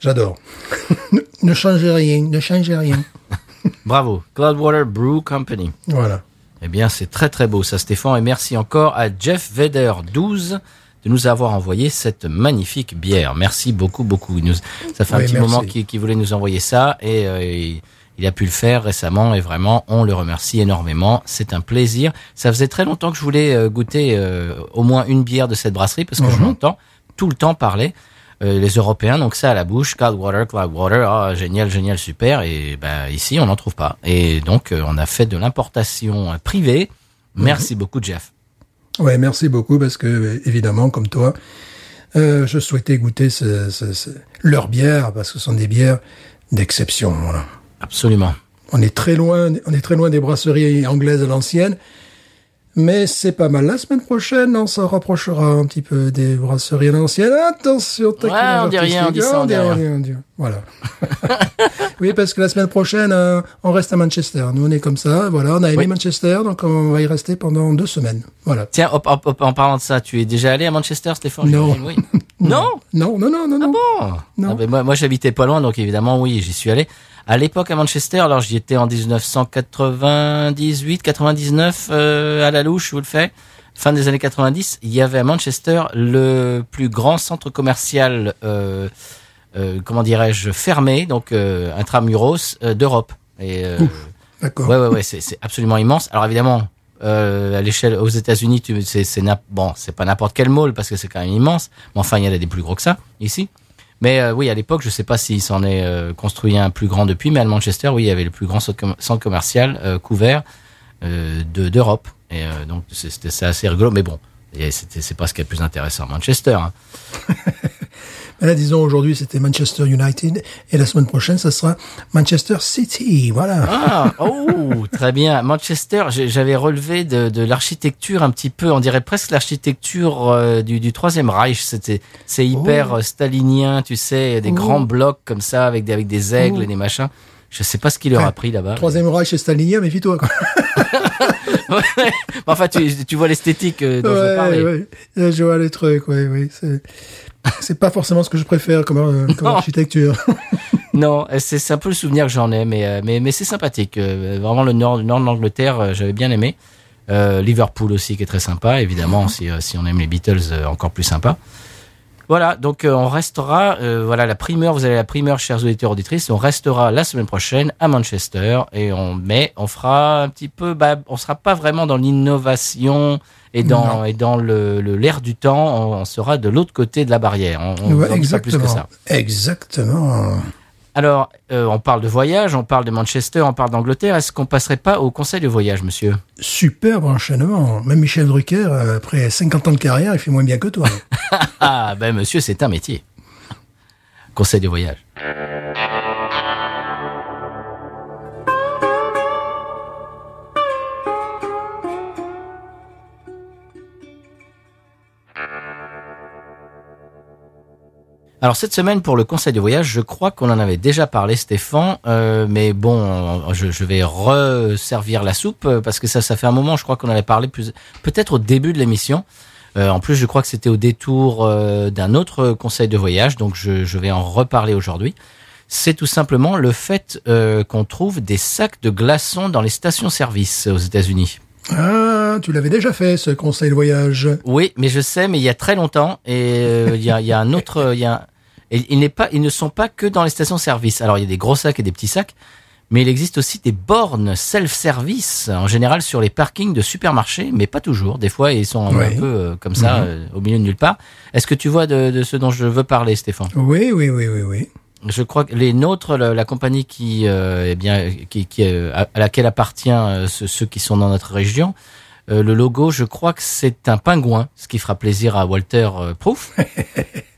J'adore. ne, ne changez rien, ne changez rien. Bravo, Cloudwater Brew Company. Voilà. Eh bien, c'est très très beau ça, Stéphane, et merci encore à Jeff Vedder 12 de nous avoir envoyé cette magnifique bière. Merci beaucoup, beaucoup. Nous- ça fait un petit merci. moment qu'il qu'il voulait nous envoyer ça et euh, il, il a pu le faire récemment et vraiment, on le remercie énormément. C'est un plaisir. Ça faisait très longtemps que je voulais euh, goûter euh, au moins une bière de cette brasserie parce que je Mhm. l'entends tout le temps parler. euh, les Européens, donc ça à la bouche, Cloudwater, Cloudwater, ah, génial, génial, super. Et ben ici, on n'en trouve pas. Et donc, euh, on a fait de l'importation euh, privée. Mhm. Merci beaucoup, Jeff. Ouais, merci beaucoup parce que, évidemment, comme toi, euh, je souhaitais goûter ce, ce- ce- leur bière parce que ce sont des bières d'exception. Voilà. Absolument. On est très loin, on est très loin des brasseries anglaises à l'ancienne, mais c'est pas mal. La semaine prochaine, on s'en rapprochera un petit peu des brasseries à l'ancienne. Attention, taquinage on dit rien, on dit ça, on dit rien. on dit- Voilà. oui, parce que la semaine prochaine, euh, on reste à Manchester. Nous, on est comme ça. Voilà, on a aimé Oui. Manchester, donc on va y rester pendant deux semaines. Voilà. Tiens, hop, hop, hop, en parlant de ça, tu es déjà allé à Manchester, Stéphane? Non. Oui. Non Non, non, non, non, non. Bon. Non. Ah ben, moi, moi j'habitais pas loin, donc évidemment, oui, j'y suis allé. À l'époque, à Manchester, alors j'y étais en 1998, 99, euh, à la louche, je vous le fais. Fin des années 90, il y avait à Manchester le plus grand centre commercial, euh, euh, comment dirais-je, fermé, donc euh, intramuros euh, d'Europe. Et euh, D'accord. Ouais, ouais, ouais, c'est c'est absolument immense. Alors évidemment, euh, à l'échelle aux États-Unis, c'est c'est bon, c'est pas n'importe quel mall parce que c'est quand même immense. Mais enfin, il y en a des plus gros que ça ici. Mais euh, oui, à l'époque, je sais pas s'il s'en est euh, construit un plus grand depuis, mais à Manchester, oui, il y avait le plus grand centre com- centre commercial euh, couvert euh, de d'Europe. Et euh, donc c'était assez rigolo, mais bon. C'est pas ce qui est le plus intéressant à Manchester. Hein. Mais là, disons, aujourd'hui, c'était Manchester United, et la semaine prochaine, ça sera Manchester City. Voilà. Ah, oh, très bien. Manchester, j'avais relevé de, de l'architecture un petit peu, on dirait presque l'architecture euh, du, du Troisième Reich. C'était, c'est hyper Oh. euh, stalinien, tu sais, des Oh. grands blocs comme ça avec des, avec des aigles Oh. et des machins. Je sais pas ce qu'il leur a pris là-bas. Troisième Reich et stalinien, méfie-toi. quoi. Ouais. Enfin, tu, tu vois l'esthétique euh, dont je Ouais, parlais. ouais. Euh, Je vois les trucs, oui, oui. C'est, pas forcément ce que je préfère comme, euh, comme architecture. Non, euh, c'est un peu le souvenir que j'en ai, mais euh, mais mais c'est sympathique. Vraiment le nord, le nord de l'Angleterre, j'avais bien aimé. Euh, Liverpool aussi qui est très sympa, évidemment si si on aime les Beatles, encore plus sympa. Voilà, donc euh, on restera, euh, voilà la primeur, vous avez la primeur, chers auditeurs auditrices, on restera la semaine prochaine à Manchester et on mais on fera un petit peu, bah, on sera pas vraiment dans l'innovation et dans Non. et dans le le- l'air du temps, on, sera de l'autre côté de la barrière. On, on Ouais, pas plus que exactement. ça. Exactement. Alors, euh, on parle de voyage, on parle de Manchester, on parle d'Angleterre. Est-ce qu'on passerait pas au conseil de voyage, monsieur? Superbe enchaînement. Même Michel Drucker, euh, après 50 ans de carrière, il fait moins bien que toi. Ah, ben monsieur, c'est un métier. Conseil de voyage. Alors cette semaine pour le conseil de voyage, je crois qu'on en avait déjà parlé, Stéphane, euh, mais bon, je, je vais resservir la soupe euh, parce que ça, ça fait un moment, je crois qu'on en avait parlé plus, peut-être au début de l'émission. Euh, en plus, je crois que c'était au détour euh, d'un autre conseil de voyage, donc je, je vais en reparler aujourd'hui. C'est tout simplement le fait euh, qu'on trouve des sacs de glaçons dans les stations-service aux États-Unis. Ah, tu l'avais déjà fait, ce conseil de voyage. Oui, mais je sais, mais il y a très longtemps, et euh, il y, a, il y a un autre, il y a, et il n'est pas, ils ne sont pas que dans les stations-service. Alors il y a des gros sacs et des petits sacs, mais il existe aussi des bornes self-service, en général sur les parkings de supermarchés, mais pas toujours. Des fois, ils sont un, peu euh, comme ça, euh, au milieu de nulle part. Est-ce que tu vois de, de ce dont je veux parler, Stéphane? Oui, oui, oui, oui, oui. Je crois que les nôtres, la, la compagnie qui, euh, eh bien, qui, qui, euh, à laquelle appartient ceux, ceux qui sont dans notre région, euh, le logo, je crois que c'est un pingouin, ce qui fera plaisir à Walter Proof.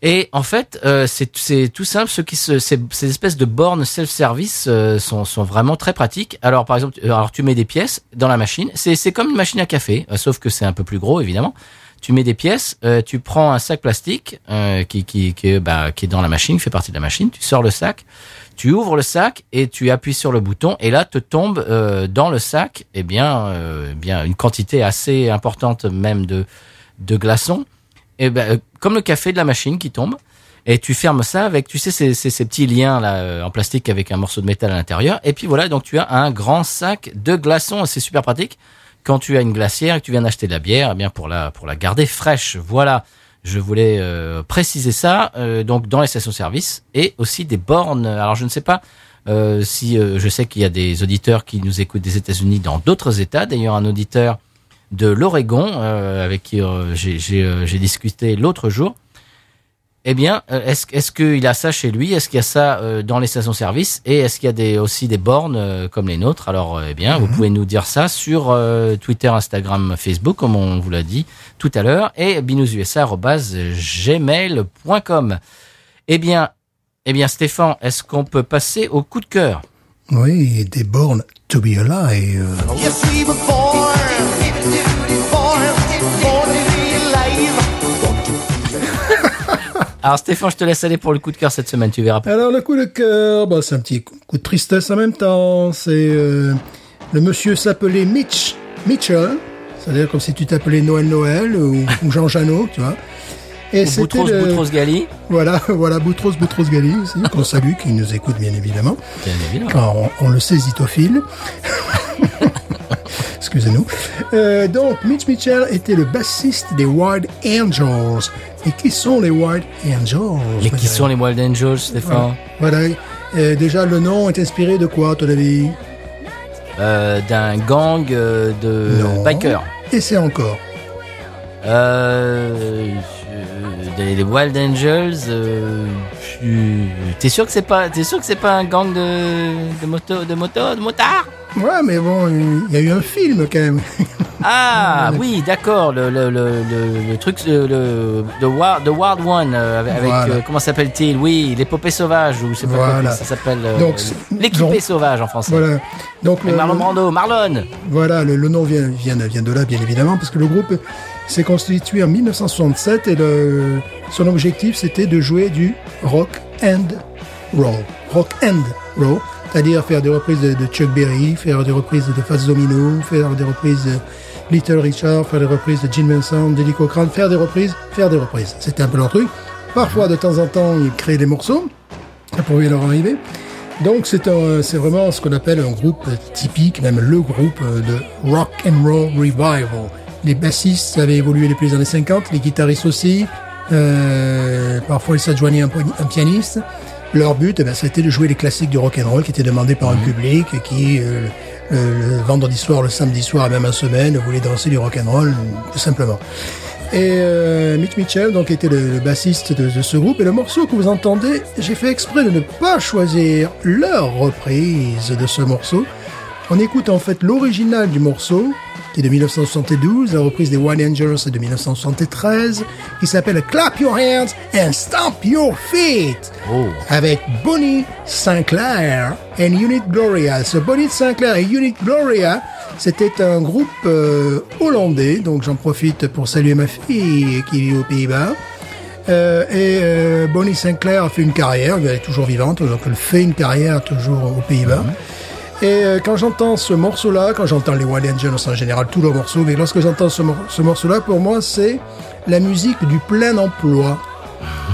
Et en fait, euh, c'est tout simple. Ce qui se, ces, ces espèces de bornes self-service euh, sont, sont vraiment très pratiques. Alors par exemple, euh, alors tu mets des pièces dans la machine. C'est comme une machine à café, euh, sauf que c'est un peu plus gros évidemment. Tu mets des pièces, euh, tu prends un sac plastique qui qui qui, bah, qui est dans la machine, qui fait partie de la machine. Tu sors le sac, tu ouvres le sac et tu appuies sur le bouton et là te tombe dans le sac eh bien euh, bien une quantité assez importante même de de glaçons et ben euh, comme le café de la machine qui tombe et tu fermes ça avec tu sais ces, ces, ces petits liens là euh, en plastique avec un morceau de métal à l'intérieur et puis voilà donc tu as un grand sac de glaçons c'est super pratique quand tu as une glacière et que tu viens d'acheter de la bière eh bien pour la pour la garder fraîche voilà je voulais euh, préciser ça euh, donc dans les stations-service et aussi des bornes. Alors je ne sais pas euh, si euh, je sais qu'il y a des auditeurs qui nous écoutent des États-Unis dans d'autres États. D'ailleurs un auditeur de l'Oregon euh, avec qui euh, j'ai euh, j'ai discuté l'autre jour. Eh bien, est-ce qu'il a ça chez lui? Est-ce qu'il y a ça euh, dans les stations-service? Et est-ce qu'il y a des, aussi des bornes euh, comme les nôtres? Alors, euh, eh bien, vous pouvez nous dire ça sur euh, Twitter, Instagram, Facebook, comme on vous l'a dit tout à l'heure, et binoususa@gmail.com. Eh bien, eh bien, Stéphane, est-ce qu'on peut passer au coup de cœur? Oui, des bornes to be alive. Yes, Alors, Stéphane, je te laisse aller pour le coup de cœur cette semaine. Tu verras. Alors le coup de cœur, bah, c'est un petit coup coup de tristesse en même temps. C'est euh, le monsieur s'appelait Mitch Mitchell, c'est-à-dire comme si tu t'appelais Noël Noël ou, ou Jean Janot, tu vois. Et c'était Boutros, le- Boutros Gali. voilà, voilà Boutros Boutros Ghali aussi, qu'on salue, qui nous écoute bien évidemment. Bien évidemment. Car on, on le sait, zitophile. Excusez-nous. Euh, donc, Mitch Mitchell était le bassiste des Wild Angels. Et qui sont les Wild Angels Mais qui sont les Wild Angels, Stéphane? Voilà. Euh, déjà, le nom est inspiré de quoi, à ton avis? Euh, D'un gang euh, de Non. bikers. Et c'est encore. Euh, des, des Wild Angels. Euh, t'es sûr que c'est pas, t'es sûr que c'est pas un gang de de moto, de moto, de motards Ouais, mais bon, il y a eu un film quand même. Ah oui, d'accord. Le le le le, le truc le the Wild, the Wild One euh, avec, Voilà. euh, comment s'appelle-t-il? Oui, l'épopée sauvage ou je sais pas Voilà. comment ça s'appelle. euh, l'équipée sauvage en français. voilà. Donc, Avec Marlon Brando, Marlon. Voilà, le, nom vient, vient, vient de là, bien évidemment, parce que le groupe s'est constitué en 1967 et son objectif c'était de jouer du rock and roll. Rock and roll, c'est-à-dire faire des reprises de, Chuck Berry, faire des reprises de Fats Domino, faire des reprises de Little Richard, faire des reprises de Gene Vincent, d'Eddie Cochrane, faire des reprises, faire des reprises. C'était un peu leur truc. Parfois, de temps en temps, ils créaient des morceaux. Ça pouvait leur arriver. Donc c'est vraiment ce qu'on appelle un groupe typique, même le groupe de rock and roll revival. Les bassistes avaient évolué depuis les années 50, les guitaristes aussi. Euh, parfois ils s'adjoignaient un, un pianiste. Leur but, eh ben, c'était de jouer les classiques du rock and roll qui étaient demandés par un public et qui euh, le, le vendredi soir, le samedi soir, et même en semaine, voulait danser du rock and roll, tout simplement. Et euh, Mitch Mitchell donc était le, le bassiste de, de ce groupe et le morceau que vous entendez, j'ai fait exprès de ne pas choisir leur reprise de ce morceau. On écoute en fait l'original du morceau est de 1972, la reprise des One Angels est de 1973, qui s'appelle Clap Your Hands and Stomp Your Feet Oh. avec Bonnie Sinclair et Unit Gloria. Ce Bonnie Sinclair et Unit Gloria, c'était un groupe euh, hollandais, donc j'en profite pour saluer ma fille qui vit aux Pays-Bas. Euh, et euh, Bonnie Sinclair a fait une carrière, elle est toujours vivante, donc elle fait une carrière toujours aux Pays-Bas. Et euh, quand j'entends ce morceau-là, quand j'entends les Wild Angels en général, tous leurs morceaux, mais lorsque j'entends ce, mor- ce morceau-là, pour moi, c'est la musique du plein emploi.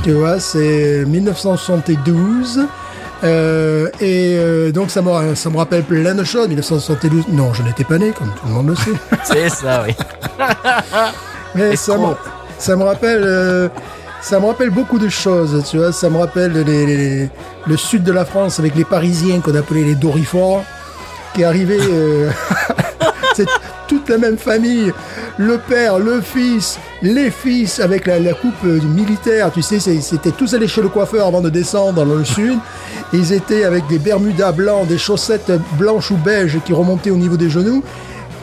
Tu vois, c'est 1972. Euh, et euh, donc ça me, ça me rappelle plein de choses. 1972, non, je n'étais pas né, comme tout le monde le sait. C'est ça, oui. Mais ça me, ça me rappelle, euh, ça me rappelle beaucoup de choses. Tu vois, ça me rappelle les- les- le sud de la France avec les Parisiens qu'on appelait les Doriforts, qui arrivaient. euh, c'est toute la même famille, le père, le fils, les fils avec la, coupe militaire. Tu sais, c'était tous allés chez le coiffeur avant de descendre dans le sud. Ils étaient avec des bermudas blancs, des chaussettes blanches ou beiges qui remontaient au niveau des genoux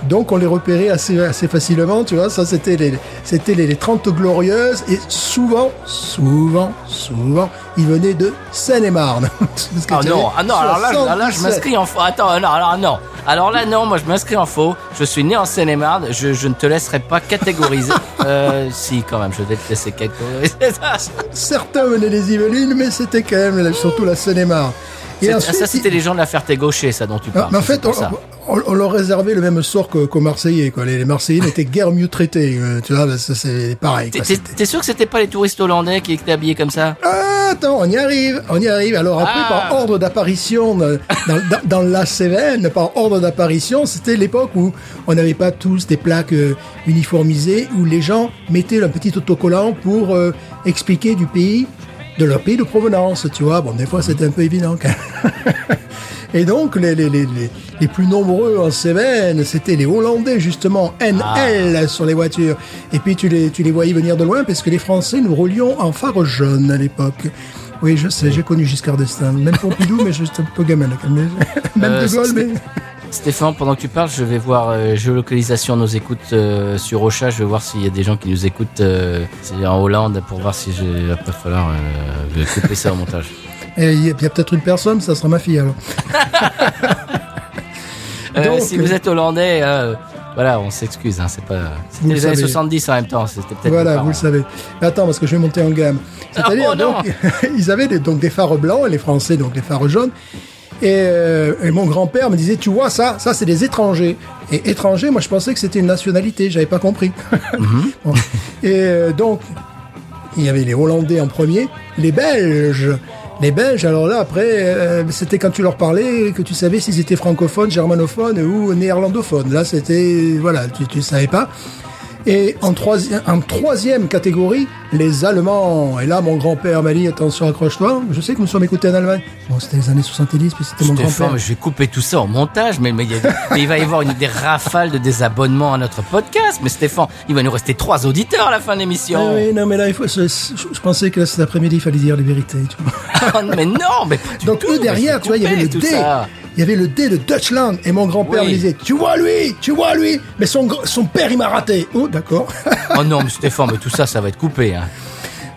Donc on les repérait assez, assez facilement, tu vois. Ça, c'était les, c'était les, les 30 glorieuses. Et souvent, souvent, souvent, ils venaient de Seine-et-Marne. Ah non, ah non, alors là, là, là, je 77. m'inscris en faux. Attends, non, alors non. Alors là, non, moi, je m'inscris en faux. Je suis né en Seine-et-Marne. Je, je ne te laisserai pas catégoriser. euh, si, quand même, je vais te laisser catégoriser. Certains venaient des Yvelines, mais c'était quand même surtout la Seine-et-Marne. Ensuite, ça, c'était il- les gens de la Ferté-Gaucher, ça, dont tu Ah, parles. mais en fait, on, ça. on- on leur réservait le même sort qu'aux Marseillais. Quoi. Les, les Marseillais n'étaient guère mieux traités. euh, tu vois, c'est pareil. T'es- sûr que c'était pas les touristes hollandais qui étaient habillés comme ça? Ah, attends, on y arrive, on y arrive. Alors après, Ah. par ordre d'apparition euh, dans, dans- dans la Cévennes, par ordre d'apparition, c'était l'époque où on n'avait pas tous des plaques euh, uniformisées, où les gens mettaient un petit autocollant pour euh, expliquer du pays, de leur pays de provenance, tu vois. Bon, des fois, c'était un peu évident. quand même. Et donc, les, les, les, les, plus nombreux en Cévennes, c'était les Hollandais, justement, NL sur les voitures. Et puis, tu les, tu les voyais venir de loin, parce que les Français, nous roulions en phare jaune à l'époque. Oui, je sais, j'ai connu Giscard d'Estaing. Même Pompidou, mais juste un peu gamin, même. Même Euh, De Gaulle, mais... Stéphane, pendant que tu parles, je vais voir euh, géolocalisation nos écoutes euh, sur Ocha. Je vais voir s'il y a des gens qui nous écoutent euh, en Hollande pour voir si j'ai. Va pas falloir euh, couper ça au montage. Et il y a, il peut-être une personne, ça sera ma fille, alors. Donc, si vous êtes hollandais, voilà, on s'excuse. Hein, c'est pas. C'était le les années savez. 70 en même temps. C'était peut-être. Voilà, vous le savez. Mais attends, parce que je vais monter en gamme. C'est-à-dire, Oh, donc, ils avaient des, donc des phares blancs, et les Français, donc des phares jaunes. Et, euh, et mon grand-père me disait, tu vois, ça, ça, c'est des étrangers. Et étrangers, moi, je pensais que c'était une nationalité, j'avais pas compris. Bon. Et euh, donc, il y avait les Hollandais en premier, les Belges. Les Belges, alors là, après, euh, c'était quand tu leur parlais que tu savais s'ils étaient francophones, germanophones ou néerlandophones. Là, c'était, voilà, tu, tu savais pas. Et en, troisi- en troisième catégorie, les Allemands. Et là, mon grand-père m'a dit, attention, accroche-toi. Je sais que nous sommes écoutés en Allemagne. Bon, c'était les années 70, puis c'était mon grand-père. je vais couper tout ça au montage, mais, mais il, y a- mais il va y avoir une, des rafales de désabonnements à notre podcast. Mais Stéphane, il va nous rester trois auditeurs à la fin de l'émission. Oui, non, mais là, il faut, je, pensais que cet après-midi, il fallait dire les vérités. Tu vois. Ah, mais non, mais pas du Donc, tout, eux, derrière, tu vois, il y avait le couper D. tout ça. Il y avait le D de Deutschland. Et mon grand-père Oui. me disait, tu vois lui, tu vois lui. Mais son, père, il m'a raté. Oh, d'accord. Oh non, mais Stéphane, mais tout ça, ça va être coupé. Hein.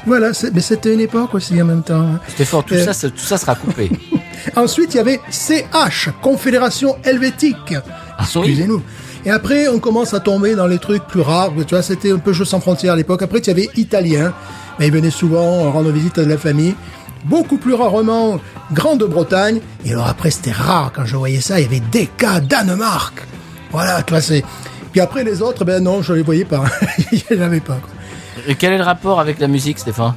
voilà, mais c'était une époque aussi en même temps. hein. Stéphane, tout, Euh. ça, tout ça sera coupé. Ensuite, il y avait CH, Confédération Helvétique. Ah. Excusez-nous. Et après, on commence à tomber dans les trucs plus rares. Tu vois, c'était un peu jeu sans frontières à l'époque. Après, il y avait Italien. Mais ils venaient souvent rendre visite à de la famille. Beaucoup plus rarement, Grande-Bretagne. Et alors après, c'était rare quand je voyais ça. Il y avait DK Danemark. Voilà, tu vois, c'est... Puis après, les autres, ben non, je les voyais pas. Il n'y en avait pas. quoi. Et quel est le rapport avec la musique, Stéphane?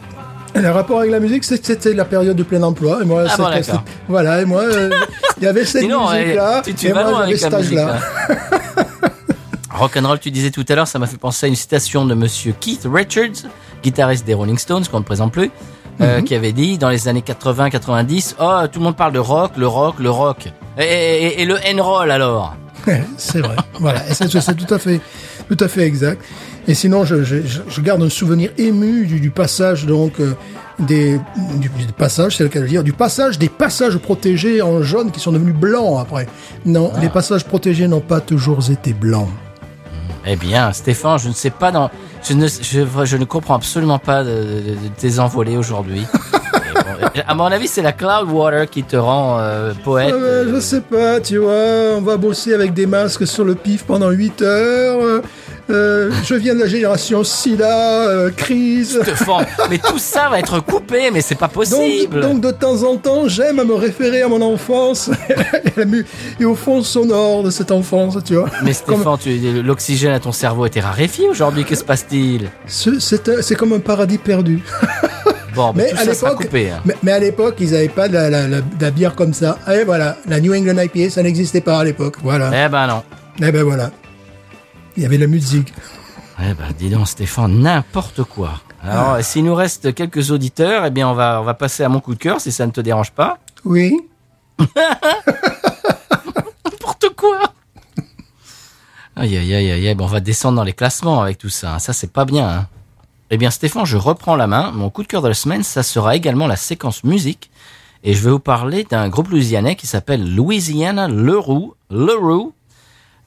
Et Le rapport avec la musique, c'était la période de plein emploi. Et moi, Ah bon, voilà, et moi, euh, il y avait cette musique-là. eh, tu, et moi, j'avais là. Rock'n'roll, tu disais tout à l'heure, ça m'a fait penser à une citation de monsieur Keith Richards, guitariste des Rolling Stones, qu'on ne présente plus, Mhm. euh, qui avait dit dans les années 80-90, oh, tout le monde parle de rock, le rock, le rock. Et, et- et le N-roll alors c'est vrai. Voilà, c'est tout à fait, tout à fait exact. Et sinon, je, je, je- je garde un souvenir ému du, du passage donc euh, des du, du passage, c'est le cas de le dire, du passage des passages protégés en jaune qui sont devenus blancs après. Non, Ah. les passages protégés n'ont pas toujours été blancs. Eh bien, Stéphane, je ne sais pas dans, je ne, je, je ne comprends absolument pas de, de- de tes envolées aujourd'hui. Bon, à mon avis, c'est la Cloudwater qui te rend euh, poète. Euh, je sais pas, tu vois, on va bosser avec des masques sur le pif pendant 8 heures. Euh, euh, je viens de la génération SIDA, euh, crise. Mais tout ça va être coupé, mais c'est pas Donc, possible. donc de temps en temps, j'aime à me référer à mon enfance et, au fond sonore de cette enfance, tu vois. mais Stéphane, l'oxygène à ton cerveau était raréfié aujourd'hui. Que se passe-t-il? Ce- C'est comme un paradis perdu. Bon, Mais à ça coupé. hein. mais, mais à l'époque, ils n'avaient pas de la, la- la- de la bière comme ça. Et voilà, la New England IPA, ça n'existait pas à l'époque. Voilà. Eh ben non. Et ben voilà. Il y avait la musique. Eh ben, dis donc, Stéphane, n'importe quoi. Alors, Ah. s'il nous reste quelques auditeurs, eh bien, on va, on va passer à mon coup de cœur, si ça ne te dérange pas. Oui. N'importe quoi Aïe, aïe, aïe, aïe, aïe. Bon, on va descendre dans les classements avec tout ça. hein. Ça, c'est pas bien. hein. Eh bien, Stéphane, je reprends la main. Mon coup de cœur de la semaine, ça sera également la séquence musique. Et je vais vous parler d'un groupe louisianais qui s'appelle Louisiana Leroux. Leroux.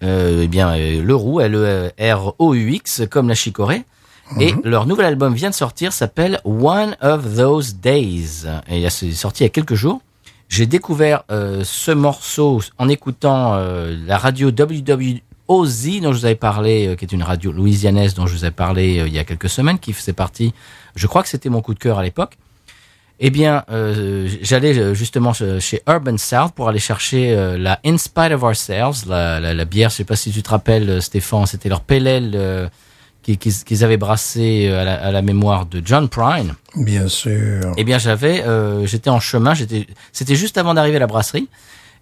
Euh, eh bien euh, le Roux, L-E-R-O-U-X, comme la chicorée. Et leur nouvel album vient de sortir, s'appelle One of Those Days. Et c'est sorti il y a quelques jours. J'ai découvert euh, ce morceau en écoutant euh, la radio WWOZ dont je vous avais parlé, euh, qui est une radio louisianaise dont je vous ai parlé euh, il y a quelques semaines, qui faisait partie, je crois que c'était mon coup de cœur à l'époque. Eh bien, euh, j'allais euh, justement che- chez Urban South pour aller chercher euh, la In Spite of Ourselves, la, la, la bière, je sais pas si tu te rappelles euh, Stéphane, c'était leur pélel euh, qui- qu'ils qu'ils avaient brassé euh, à la, à la mémoire de John Prine. Bien sûr. Eh bien, j'avais, euh, j'étais en chemin, j'étais, c'était juste avant d'arriver à la brasserie,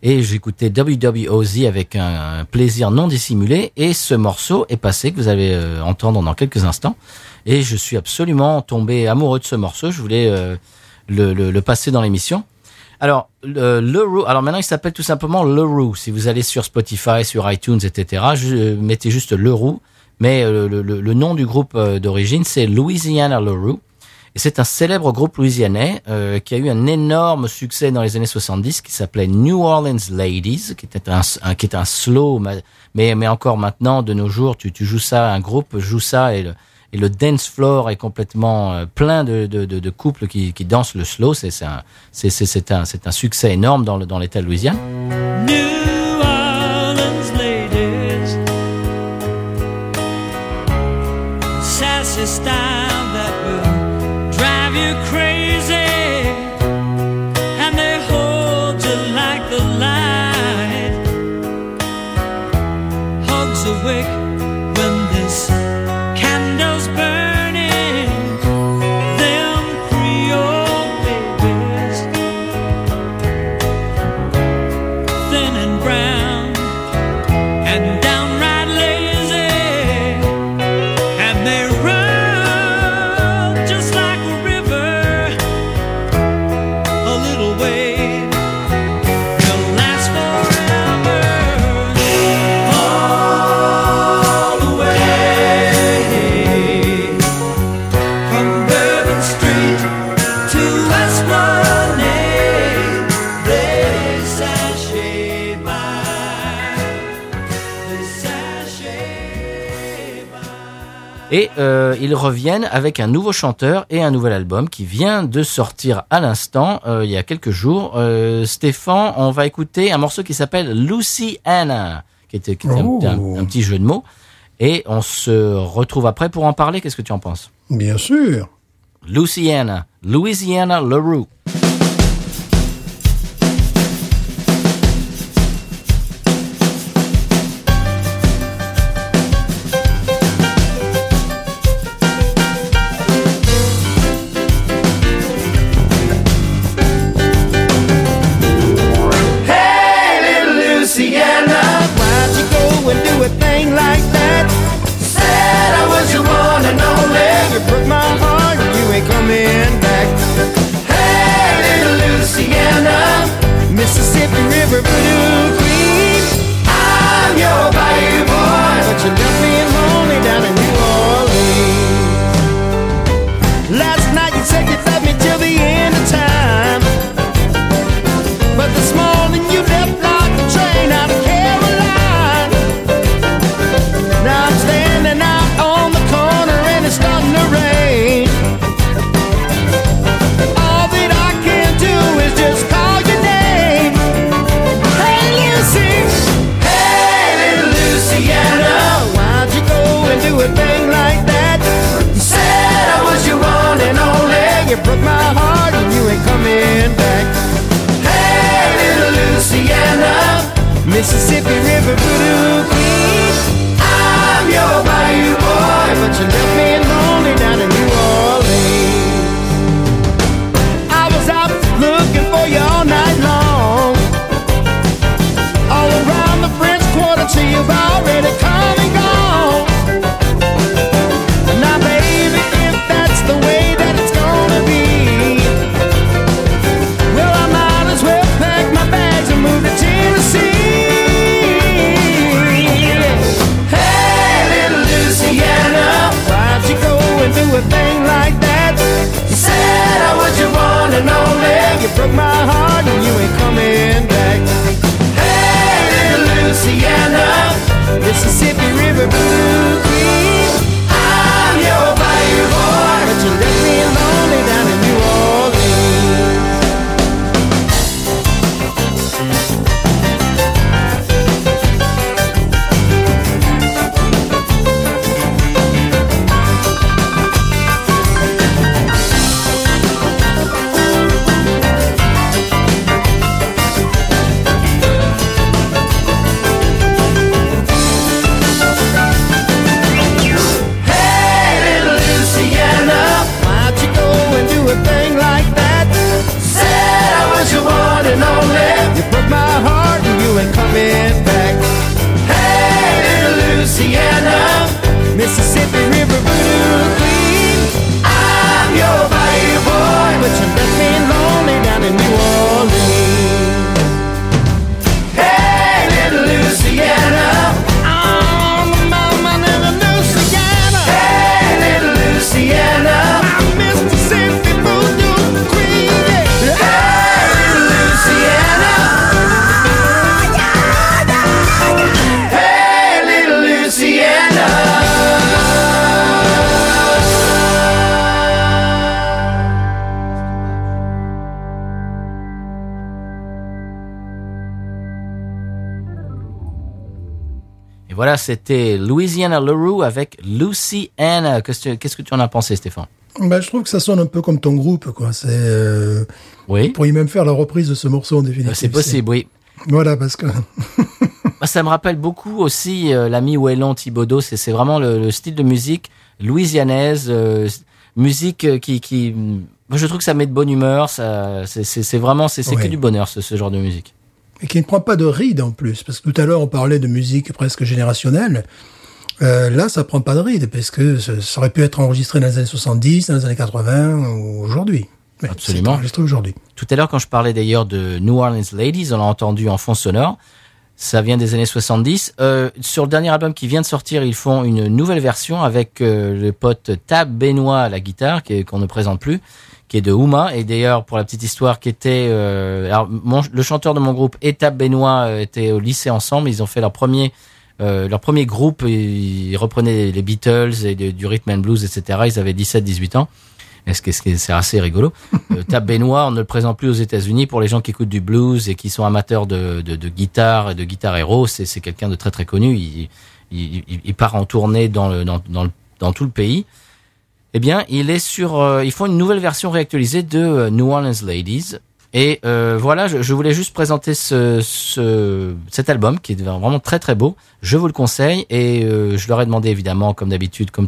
et j'écoutais WWOZ avec un, un plaisir non dissimulé, et ce morceau est passé que vous allez euh, entendre dans quelques instants, et je suis absolument tombé amoureux de ce morceau. Je voulais euh, le, le, le passer dans l'émission. Alors, le, le Roux, alors maintenant il s'appelle tout simplement Le Roux. Si vous allez sur Spotify, sur iTunes, etc., je, euh, mettez juste Le Roux. Mais euh, le, le, le nom du groupe euh, d'origine, c'est Louisiana Le Roux. Et c'est un célèbre groupe louisianais euh, qui a eu un énorme succès dans les années 70 qui s'appelait New Orleans Ladies, qui était un, un- qui est un slow, ma- mais, mais encore maintenant, de nos jours, tu, tu joues ça, un groupe joue ça et le, et le dance floor est complètement euh, plein de, de, de, de couples qui, qui dansent le slow. C'est un, un, un succès énorme dans le- dans l'État de Louisiane. Euh, ils reviennent avec un nouveau chanteur et un nouvel album qui vient de sortir à l'instant, euh, il y a quelques jours. Euh, Stéphane, on va écouter un morceau qui s'appelle Lucy Anna, qui était, qui était un- Oh. un, un petit jeu de mots. Et on se retrouve après pour en parler. Qu'est-ce que tu en penses? Bien sûr. Louisiana, Louisiana LaRue. C'était Louisiana LaRue avec Lucy Ann. Qu'est-ce que tu- en as pensé, Stéphane? Bah, je trouve que ça sonne un peu comme ton groupe, quoi. C'est, euh, Oui, même faire la reprise de ce morceau en définitive. Euh, c'est possible, oui. Voilà, parce que Bah, ça me rappelle beaucoup aussi euh, l'ami Wellon Thibodeau. C'est vraiment le, le style de musique louisianaise, euh, musique qui, qui, moi je trouve que ça met de bonne humeur. Ça, c'est- vraiment, c'est que du bonheur ce, ce genre de musique. Et qui ne prend pas de ride en plus, parce que tout à l'heure on parlait de musique presque générationnelle. Euh, là, ça prend pas de ride, parce que ça, aurait pu être enregistré dans les années 70, dans les années 80 ou aujourd'hui. Absolument. Enregistré aujourd'hui. Tout à l'heure, quand je parlais d'ailleurs de New Orleans Ladies, on l'a entendu en fond sonore. Ça vient des années 70. Euh, sur le dernier album qui vient de sortir, ils font une nouvelle version avec euh, le pote Tab Benoît à la guitare, qu'on ne présente plus, qui est de Houma. Et d'ailleurs, pour la petite histoire, qui était, euh, alors mon- le chanteur de mon groupe et Tab Benoît euh, étaient au lycée ensemble. Ils ont fait leur premier, euh, leur premier groupe. Ils reprenaient les Beatles et du rhythm and blues, etc. Ils avaient 17-18 ans. Est-ce que c'est assez rigolo euh, Tab Benoît, on ne le présente plus aux États-Unis pour les gens qui écoutent du blues et qui sont amateurs de, de, de guitare et de guitare héros. C'est c'est quelqu'un de très très connu. Il, il, il- part en tournée dans, le, dans, dans tout le pays. Eh bien, il est sur. euh, ils font une nouvelle version réactualisée de euh, New Orleans Ladies. Et euh, voilà, je, voulais juste présenter ce, ce, cet album qui est vraiment très très beau. Je vous le conseille et euh, je leur ai demandé évidemment, comme d'habitude, comme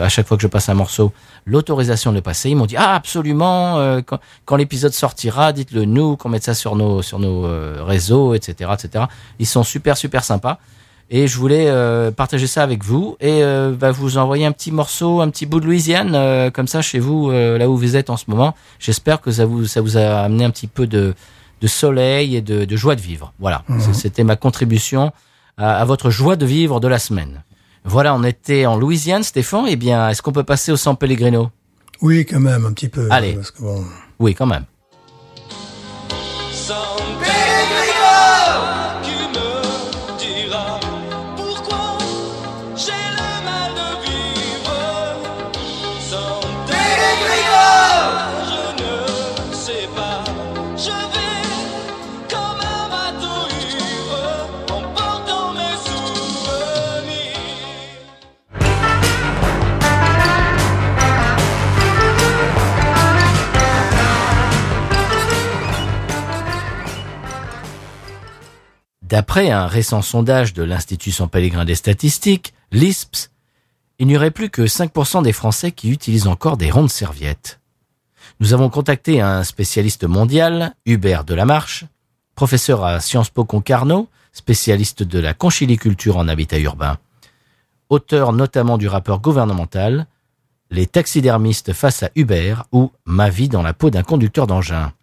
à chaque fois que je passe un morceau, l'autorisation de le passer. Ils m'ont dit ah absolument euh, quand, quand l'épisode sortira, dites-le nous, qu'on mette ça sur nos sur nos réseaux, etc., etc. Ils sont super super sympas. Et je voulais euh, partager ça avec vous et euh, bah, vous envoyer un petit morceau, un petit bout de Louisiane euh, comme ça chez vous, euh, là où vous êtes en ce moment. J'espère que ça vous ça vous a amené un petit peu de de soleil et de, de joie de vivre. Voilà, C'est- c'était ma contribution à, à votre joie de vivre de la semaine. Voilà, on était en Louisiane, Stéphane. Eh bien, est-ce qu'on peut passer au San Pellegrino? Oui, quand même, un petit peu. Allez. Parce que bon, Oui, quand même. D'après un récent sondage de l'Institut San Pellegrin des statistiques, l'ISPS, il n'y aurait plus que 5% des Français qui utilisent encore des rondes serviettes. Nous avons contacté un spécialiste mondial, Hubert Delamarche, professeur à Sciences Po Concarneau, spécialiste de la conchiliculture en habitat urbain, auteur notamment du rapport gouvernemental Les taxidermistes face à Hubert ou Ma vie dans la peau d'un conducteur d'engin.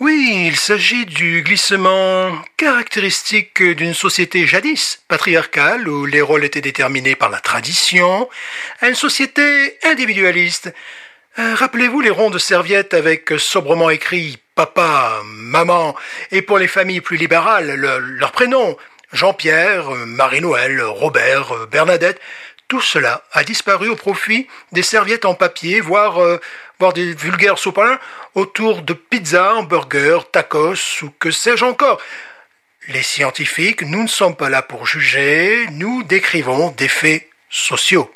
Oui, il s'agit du glissement caractéristique d'une société jadis patriarcale où les rôles étaient déterminés par la tradition, à une société individualiste. Euh, Rappelez-vous les ronds de serviettes avec sobrement écrit papa, maman, et pour les familles plus libérales, le- leurs prénoms, Jean-Pierre, Marie-Noël, Robert, Bernadette, tout cela a disparu au profit des serviettes en papier, voire, euh, voire des vulgaires sopalins autour de pizzas, hamburgers, tacos ou que sais-je encore. Les scientifiques, nous ne sommes pas là pour juger, nous décrivons des faits sociaux.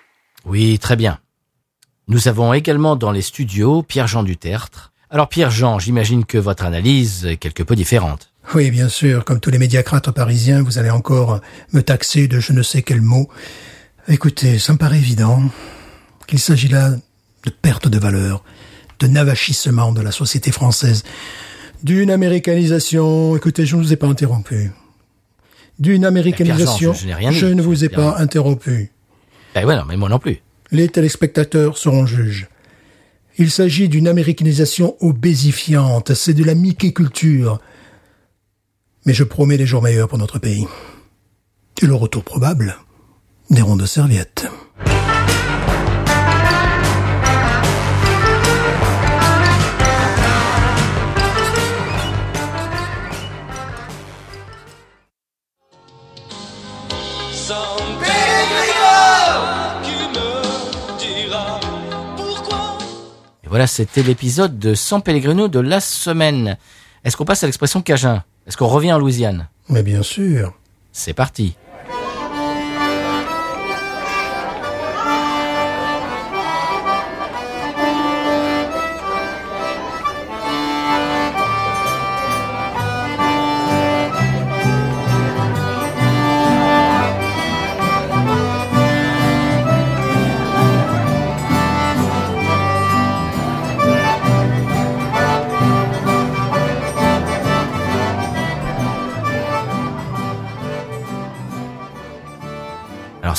Oui, très bien. Nous avons également dans les studios Pierre-Jean Dutertre. Alors Pierre-Jean, j'imagine que votre analyse est quelque peu différente. Oui, bien sûr, comme tous les médiacrates parisiens, vous allez encore me taxer de je ne sais quel mot. Écoutez, ça me paraît évident qu'il s'agit là de perte de valeur, de navachissement de la société française, d'une américanisation. Écoutez, je ne vous ai pas interrompu. D'une américanisation. je- je n'ai rien dit. Je ne vous ai pas interrompu. Ben ouais, non, mais moi non plus. Les téléspectateurs seront juges. Il s'agit d'une américanisation obésifiante, c'est de la Mickey-culture. Mais je promets les jours meilleurs pour notre pays. Et le retour probable des ronds de serviettes. Et Voilà, c'était l'épisode de San Pellegrino de la semaine. Est-ce qu'on passe à l'expression cajun? Est-ce qu'on revient en Louisiane? Mais bien sûr. C'est parti.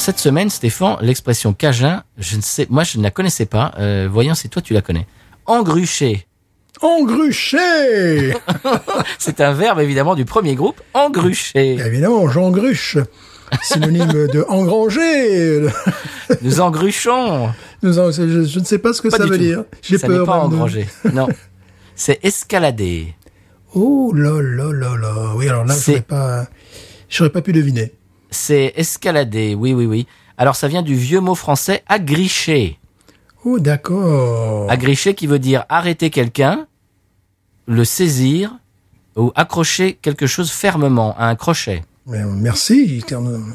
Cette semaine, Stéphane, l'expression cajun, je ne sais, moi je ne la connaissais pas. Euh, voyons si toi tu la connais. Engrucher. Engruché C'est un verbe évidemment du premier groupe. Engrucher. Évidemment, Jean Gruche. Synonyme de engranger. Nous engruchons. Nous en- je, je ne sais pas ce que Pas ça veut tout. dire. J'ai peur. pas engranger. Non. C'est escalader. Oh là là là là. Oui, alors là, je n'aurais pas, pas pu deviner. C'est escalader. Oui, oui, oui. Alors ça vient du vieux mot français agricher. Oh, d'accord. Agricher qui veut dire arrêter quelqu'un, le saisir ou accrocher quelque chose fermement à un crochet. Merci.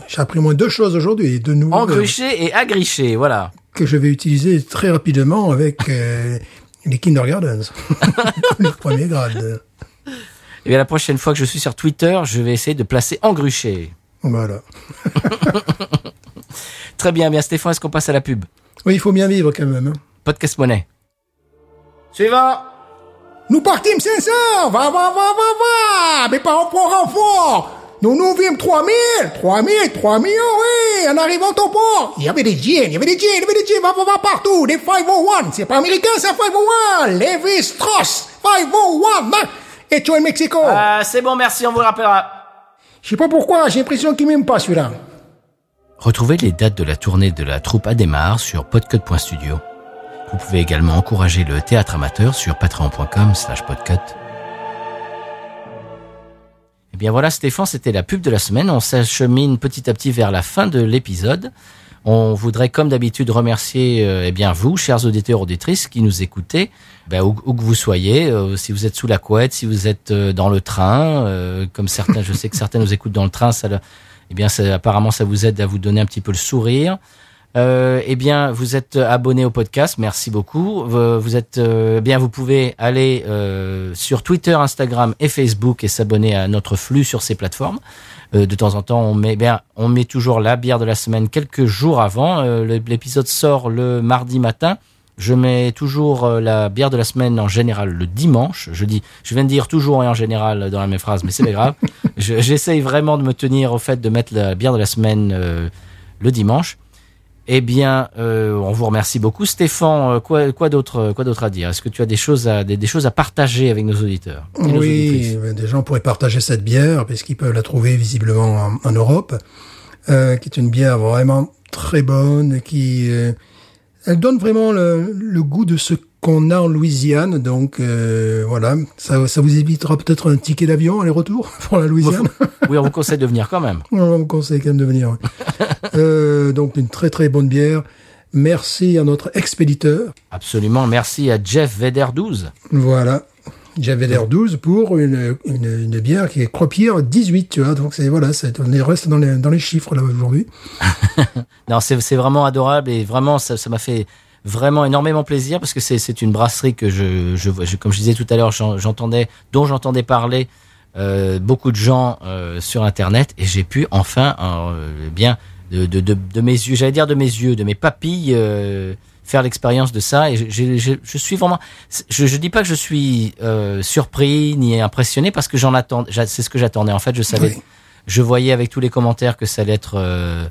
J'ai appris au moins deux choses aujourd'hui, de nouveaux verbes Engrucher et agricher, voilà. que je vais utiliser très rapidement avec euh, les kindergartens, les premiers grades. Et bien la prochaine fois que je suis sur Twitter, je vais essayer de placer engrucher. Voilà. Très bien, bien Stéphane, est-ce qu'on passe à la pub? Oui, il faut bien vivre quand même. hein. Podcast monnaie. Suivant Nous partîmes 500 Va, va, va, va, va Mais pas en point renfort Nous nous vîmes 3000 3000, 3 millions, oui En arrivant au port Il y avait des jeans, il y avait des jeans, il y avait des jeans, va, va, va partout Des 501 C'est pas américain, c'est 501 Levi Strauss 501 hein. Et tu es Mexico Ah, C'est bon, merci, on vous le rappellera. Je sais pas pourquoi, j'ai l'impression qu'il m'aime pas celui-là. Retrouvez les dates de la tournée de la troupe Adémar sur podcut.studio. Vous pouvez également encourager le théâtre amateur sur patreon.com slash podcut. Eh bien voilà Stéphane, c'était la pub de la semaine. On s'achemine petit à petit vers la fin de l'épisode. On voudrait comme d'habitude remercier euh, eh bien vous, chers auditeurs auditrices qui nous écoutez, ben, où, où que vous soyez, euh, si vous êtes sous la couette, si vous êtes euh, dans le train, euh, comme certains, je sais que certains nous écoutent dans le train, ça, eh bien ça, apparemment ça vous aide à vous donner un petit peu le sourire. Euh, eh bien, vous êtes abonné au podcast, merci beaucoup. Vous, vous êtes euh, bien, vous pouvez aller euh, sur Twitter, Instagram et Facebook et s'abonner à notre flux sur ces plateformes. Euh, de temps en temps, on met bien, on met toujours la bière de la semaine quelques jours avant. Euh, L'épisode sort le mardi matin. Je mets toujours euh, la bière de la semaine en général le dimanche. Je dis, je viens de dire toujours et en général dans la même phrase, mais c'est pas grave. Je- J'essaye vraiment de me tenir au fait de mettre la bière de la semaine euh, le dimanche. Eh bien, euh, on vous remercie beaucoup, Stéphane. euh, Quoi, quoi d'autre, quoi d'autre à dire? Est-ce que tu as des choses à, des, des choses à partager avec nos auditeurs et Oui, ben, des gens pourraient partager cette bière, puisqu'ils peuvent la trouver visiblement en, en Europe, euh, qui est une bière vraiment très bonne, qui euh, elle donne vraiment le, le goût de ce qu'on a en Louisiane. Donc euh, voilà, ça, ça vous évitera peut-être un ticket d'avion aller-retour pour la Louisiane. Oui, on vous conseille de venir quand même. On vous conseille quand même de venir. oui. euh, donc une très très bonne bière. Merci à notre expéditeur. Absolument. Merci à Jeff Veder 12. Voilà. J'avais l'air 12 pour une, une, bière qui est cropière 18, tu vois. Donc c'est voilà, on est- reste dans les, dans les chiffres là aujourd'hui. Non, c'est vraiment adorable et vraiment ça ça m'a fait vraiment énormément plaisir parce que c'est une brasserie que je, je, je- comme je disais tout à l'heure j'en- j'entendais dont j'entendais parler euh, beaucoup de gens euh, sur internet et j'ai pu enfin euh, bien de, de, de, de mes yeux j'allais dire de mes yeux de mes papilles faire l'expérience de ça et je suis vraiment je, je dis pas que je suis euh, surpris ni impressionné parce que j'en attends c'est ce que j'attendais en fait je savais Oui. je voyais avec tous les commentaires que ça allait être euh,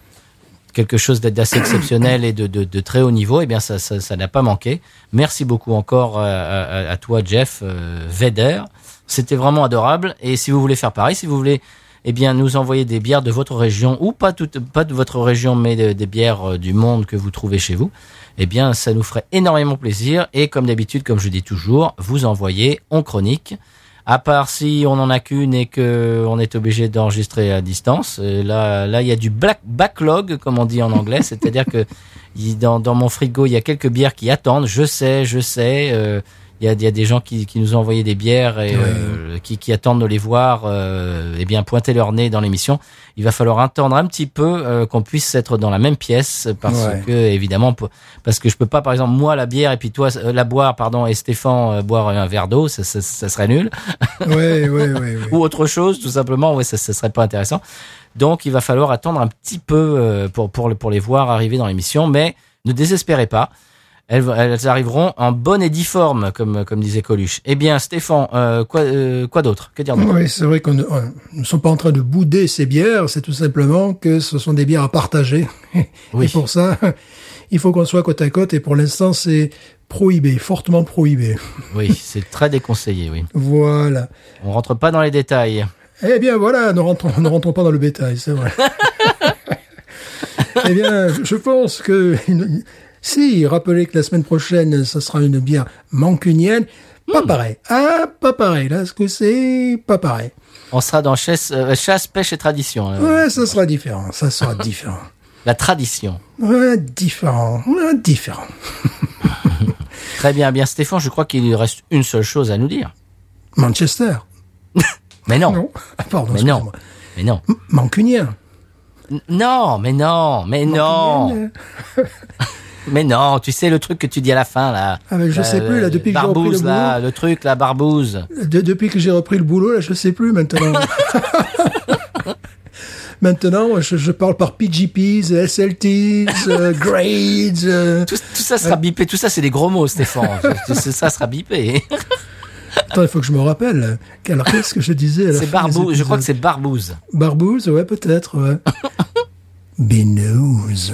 quelque chose d'assez exceptionnel et de, de, de très haut niveau, eh bien ça ça ça n'a pas manqué. Merci beaucoup encore à, à, à toi Jeff euh, Veder. C'était vraiment adorable. Et si vous voulez faire pareil, si vous voulez eh bien nous envoyer des bières de votre région ou pas toutes pas de votre région mais de- des bières euh, du monde que vous trouvez chez vous, eh bien ça nous ferait énormément plaisir. Et comme d'habitude, comme je dis toujours, vous envoyez on chronique À part si on en a qu'une et que on est obligé d'enregistrer à distance. Là, là, il y a du black backlog, comme on dit en anglais, c'est-à-dire que dans mon frigo, il y a quelques bières qui attendent. Je sais, je sais. euh, il y a, il y a des gens qui, qui nous ont envoyé des bières et euh, qui, qui attendent de les voir, euh, et bien pointer leur nez dans l'émission. Il va falloir attendre un petit peu euh, qu'on puisse être dans la même pièce parce Ouais. que évidemment parce que je peux pas par exemple moi la bière et puis toi la boire pardon et Stéphane boire un verre d'eau ça, ça, ça serait nul. Ouais, ou autre chose tout simplement ouais ça, ça serait pas intéressant. Donc il va falloir attendre un petit peu pour pour pour les voir arriver dans l'émission mais ne désespérez pas elles, elles arriveront en bonne et due forme, comme, comme disait Coluche. Eh bien, Stéphane, euh, quoi, euh, quoi d'autre? Que dire d'autre? Oui, c'est vrai qu'on ne ne sommes pas en train de bouder ces bières, c'est tout simplement que ce sont des bières à partager. Oui. Et pour ça, il faut qu'on soit côte à côte, et pour l'instant, c'est prohibé, fortement prohibé. Oui, c'est très déconseillé, oui. Voilà. On rentre pas dans les détails. Eh bien, voilà, ne rentrons, ne rentrons pas dans le bétail, c'est vrai. eh bien, je pense que... Si, rappelez que la semaine prochaine, ça sera une bière mancunienne. Pas pareil. Ah, pas pareil. Là, ce que c'est, pas pareil? On sera dans chasse, euh, chasse pêche et tradition. là. Ouais, ça sera différent. Ça sera différent. La tradition. Ouais, différent. Ouais, différent. Très bien, bien Stéphane, je crois qu'il reste une seule chose à nous dire. Manchester. Mais non, Non. Ah, pardon, mais non, mais non. Mancunien. N- Non, mais non, mais non. Mais non. Tu sais le truc que tu dis à la fin là. Ah, mais je sais plus, là, depuis que j'ai repris le Barbouze là, boulot. le truc, la barbouze. De- depuis que j'ai repris le boulot, là, je sais plus maintenant. maintenant, je, je parle par PGPs, SLTs, euh, grades. euh. Tout, tout ça sera bipé. Tout ça, c'est des gros mots, Stéphane. Tout ça sera bipé. Attends, il faut que je me rappelle. Quel risque que je disais à la C'est barbouze. Je crois que c'est barbouze. Barbouze, ouais, peut-être, ouais. Binouze.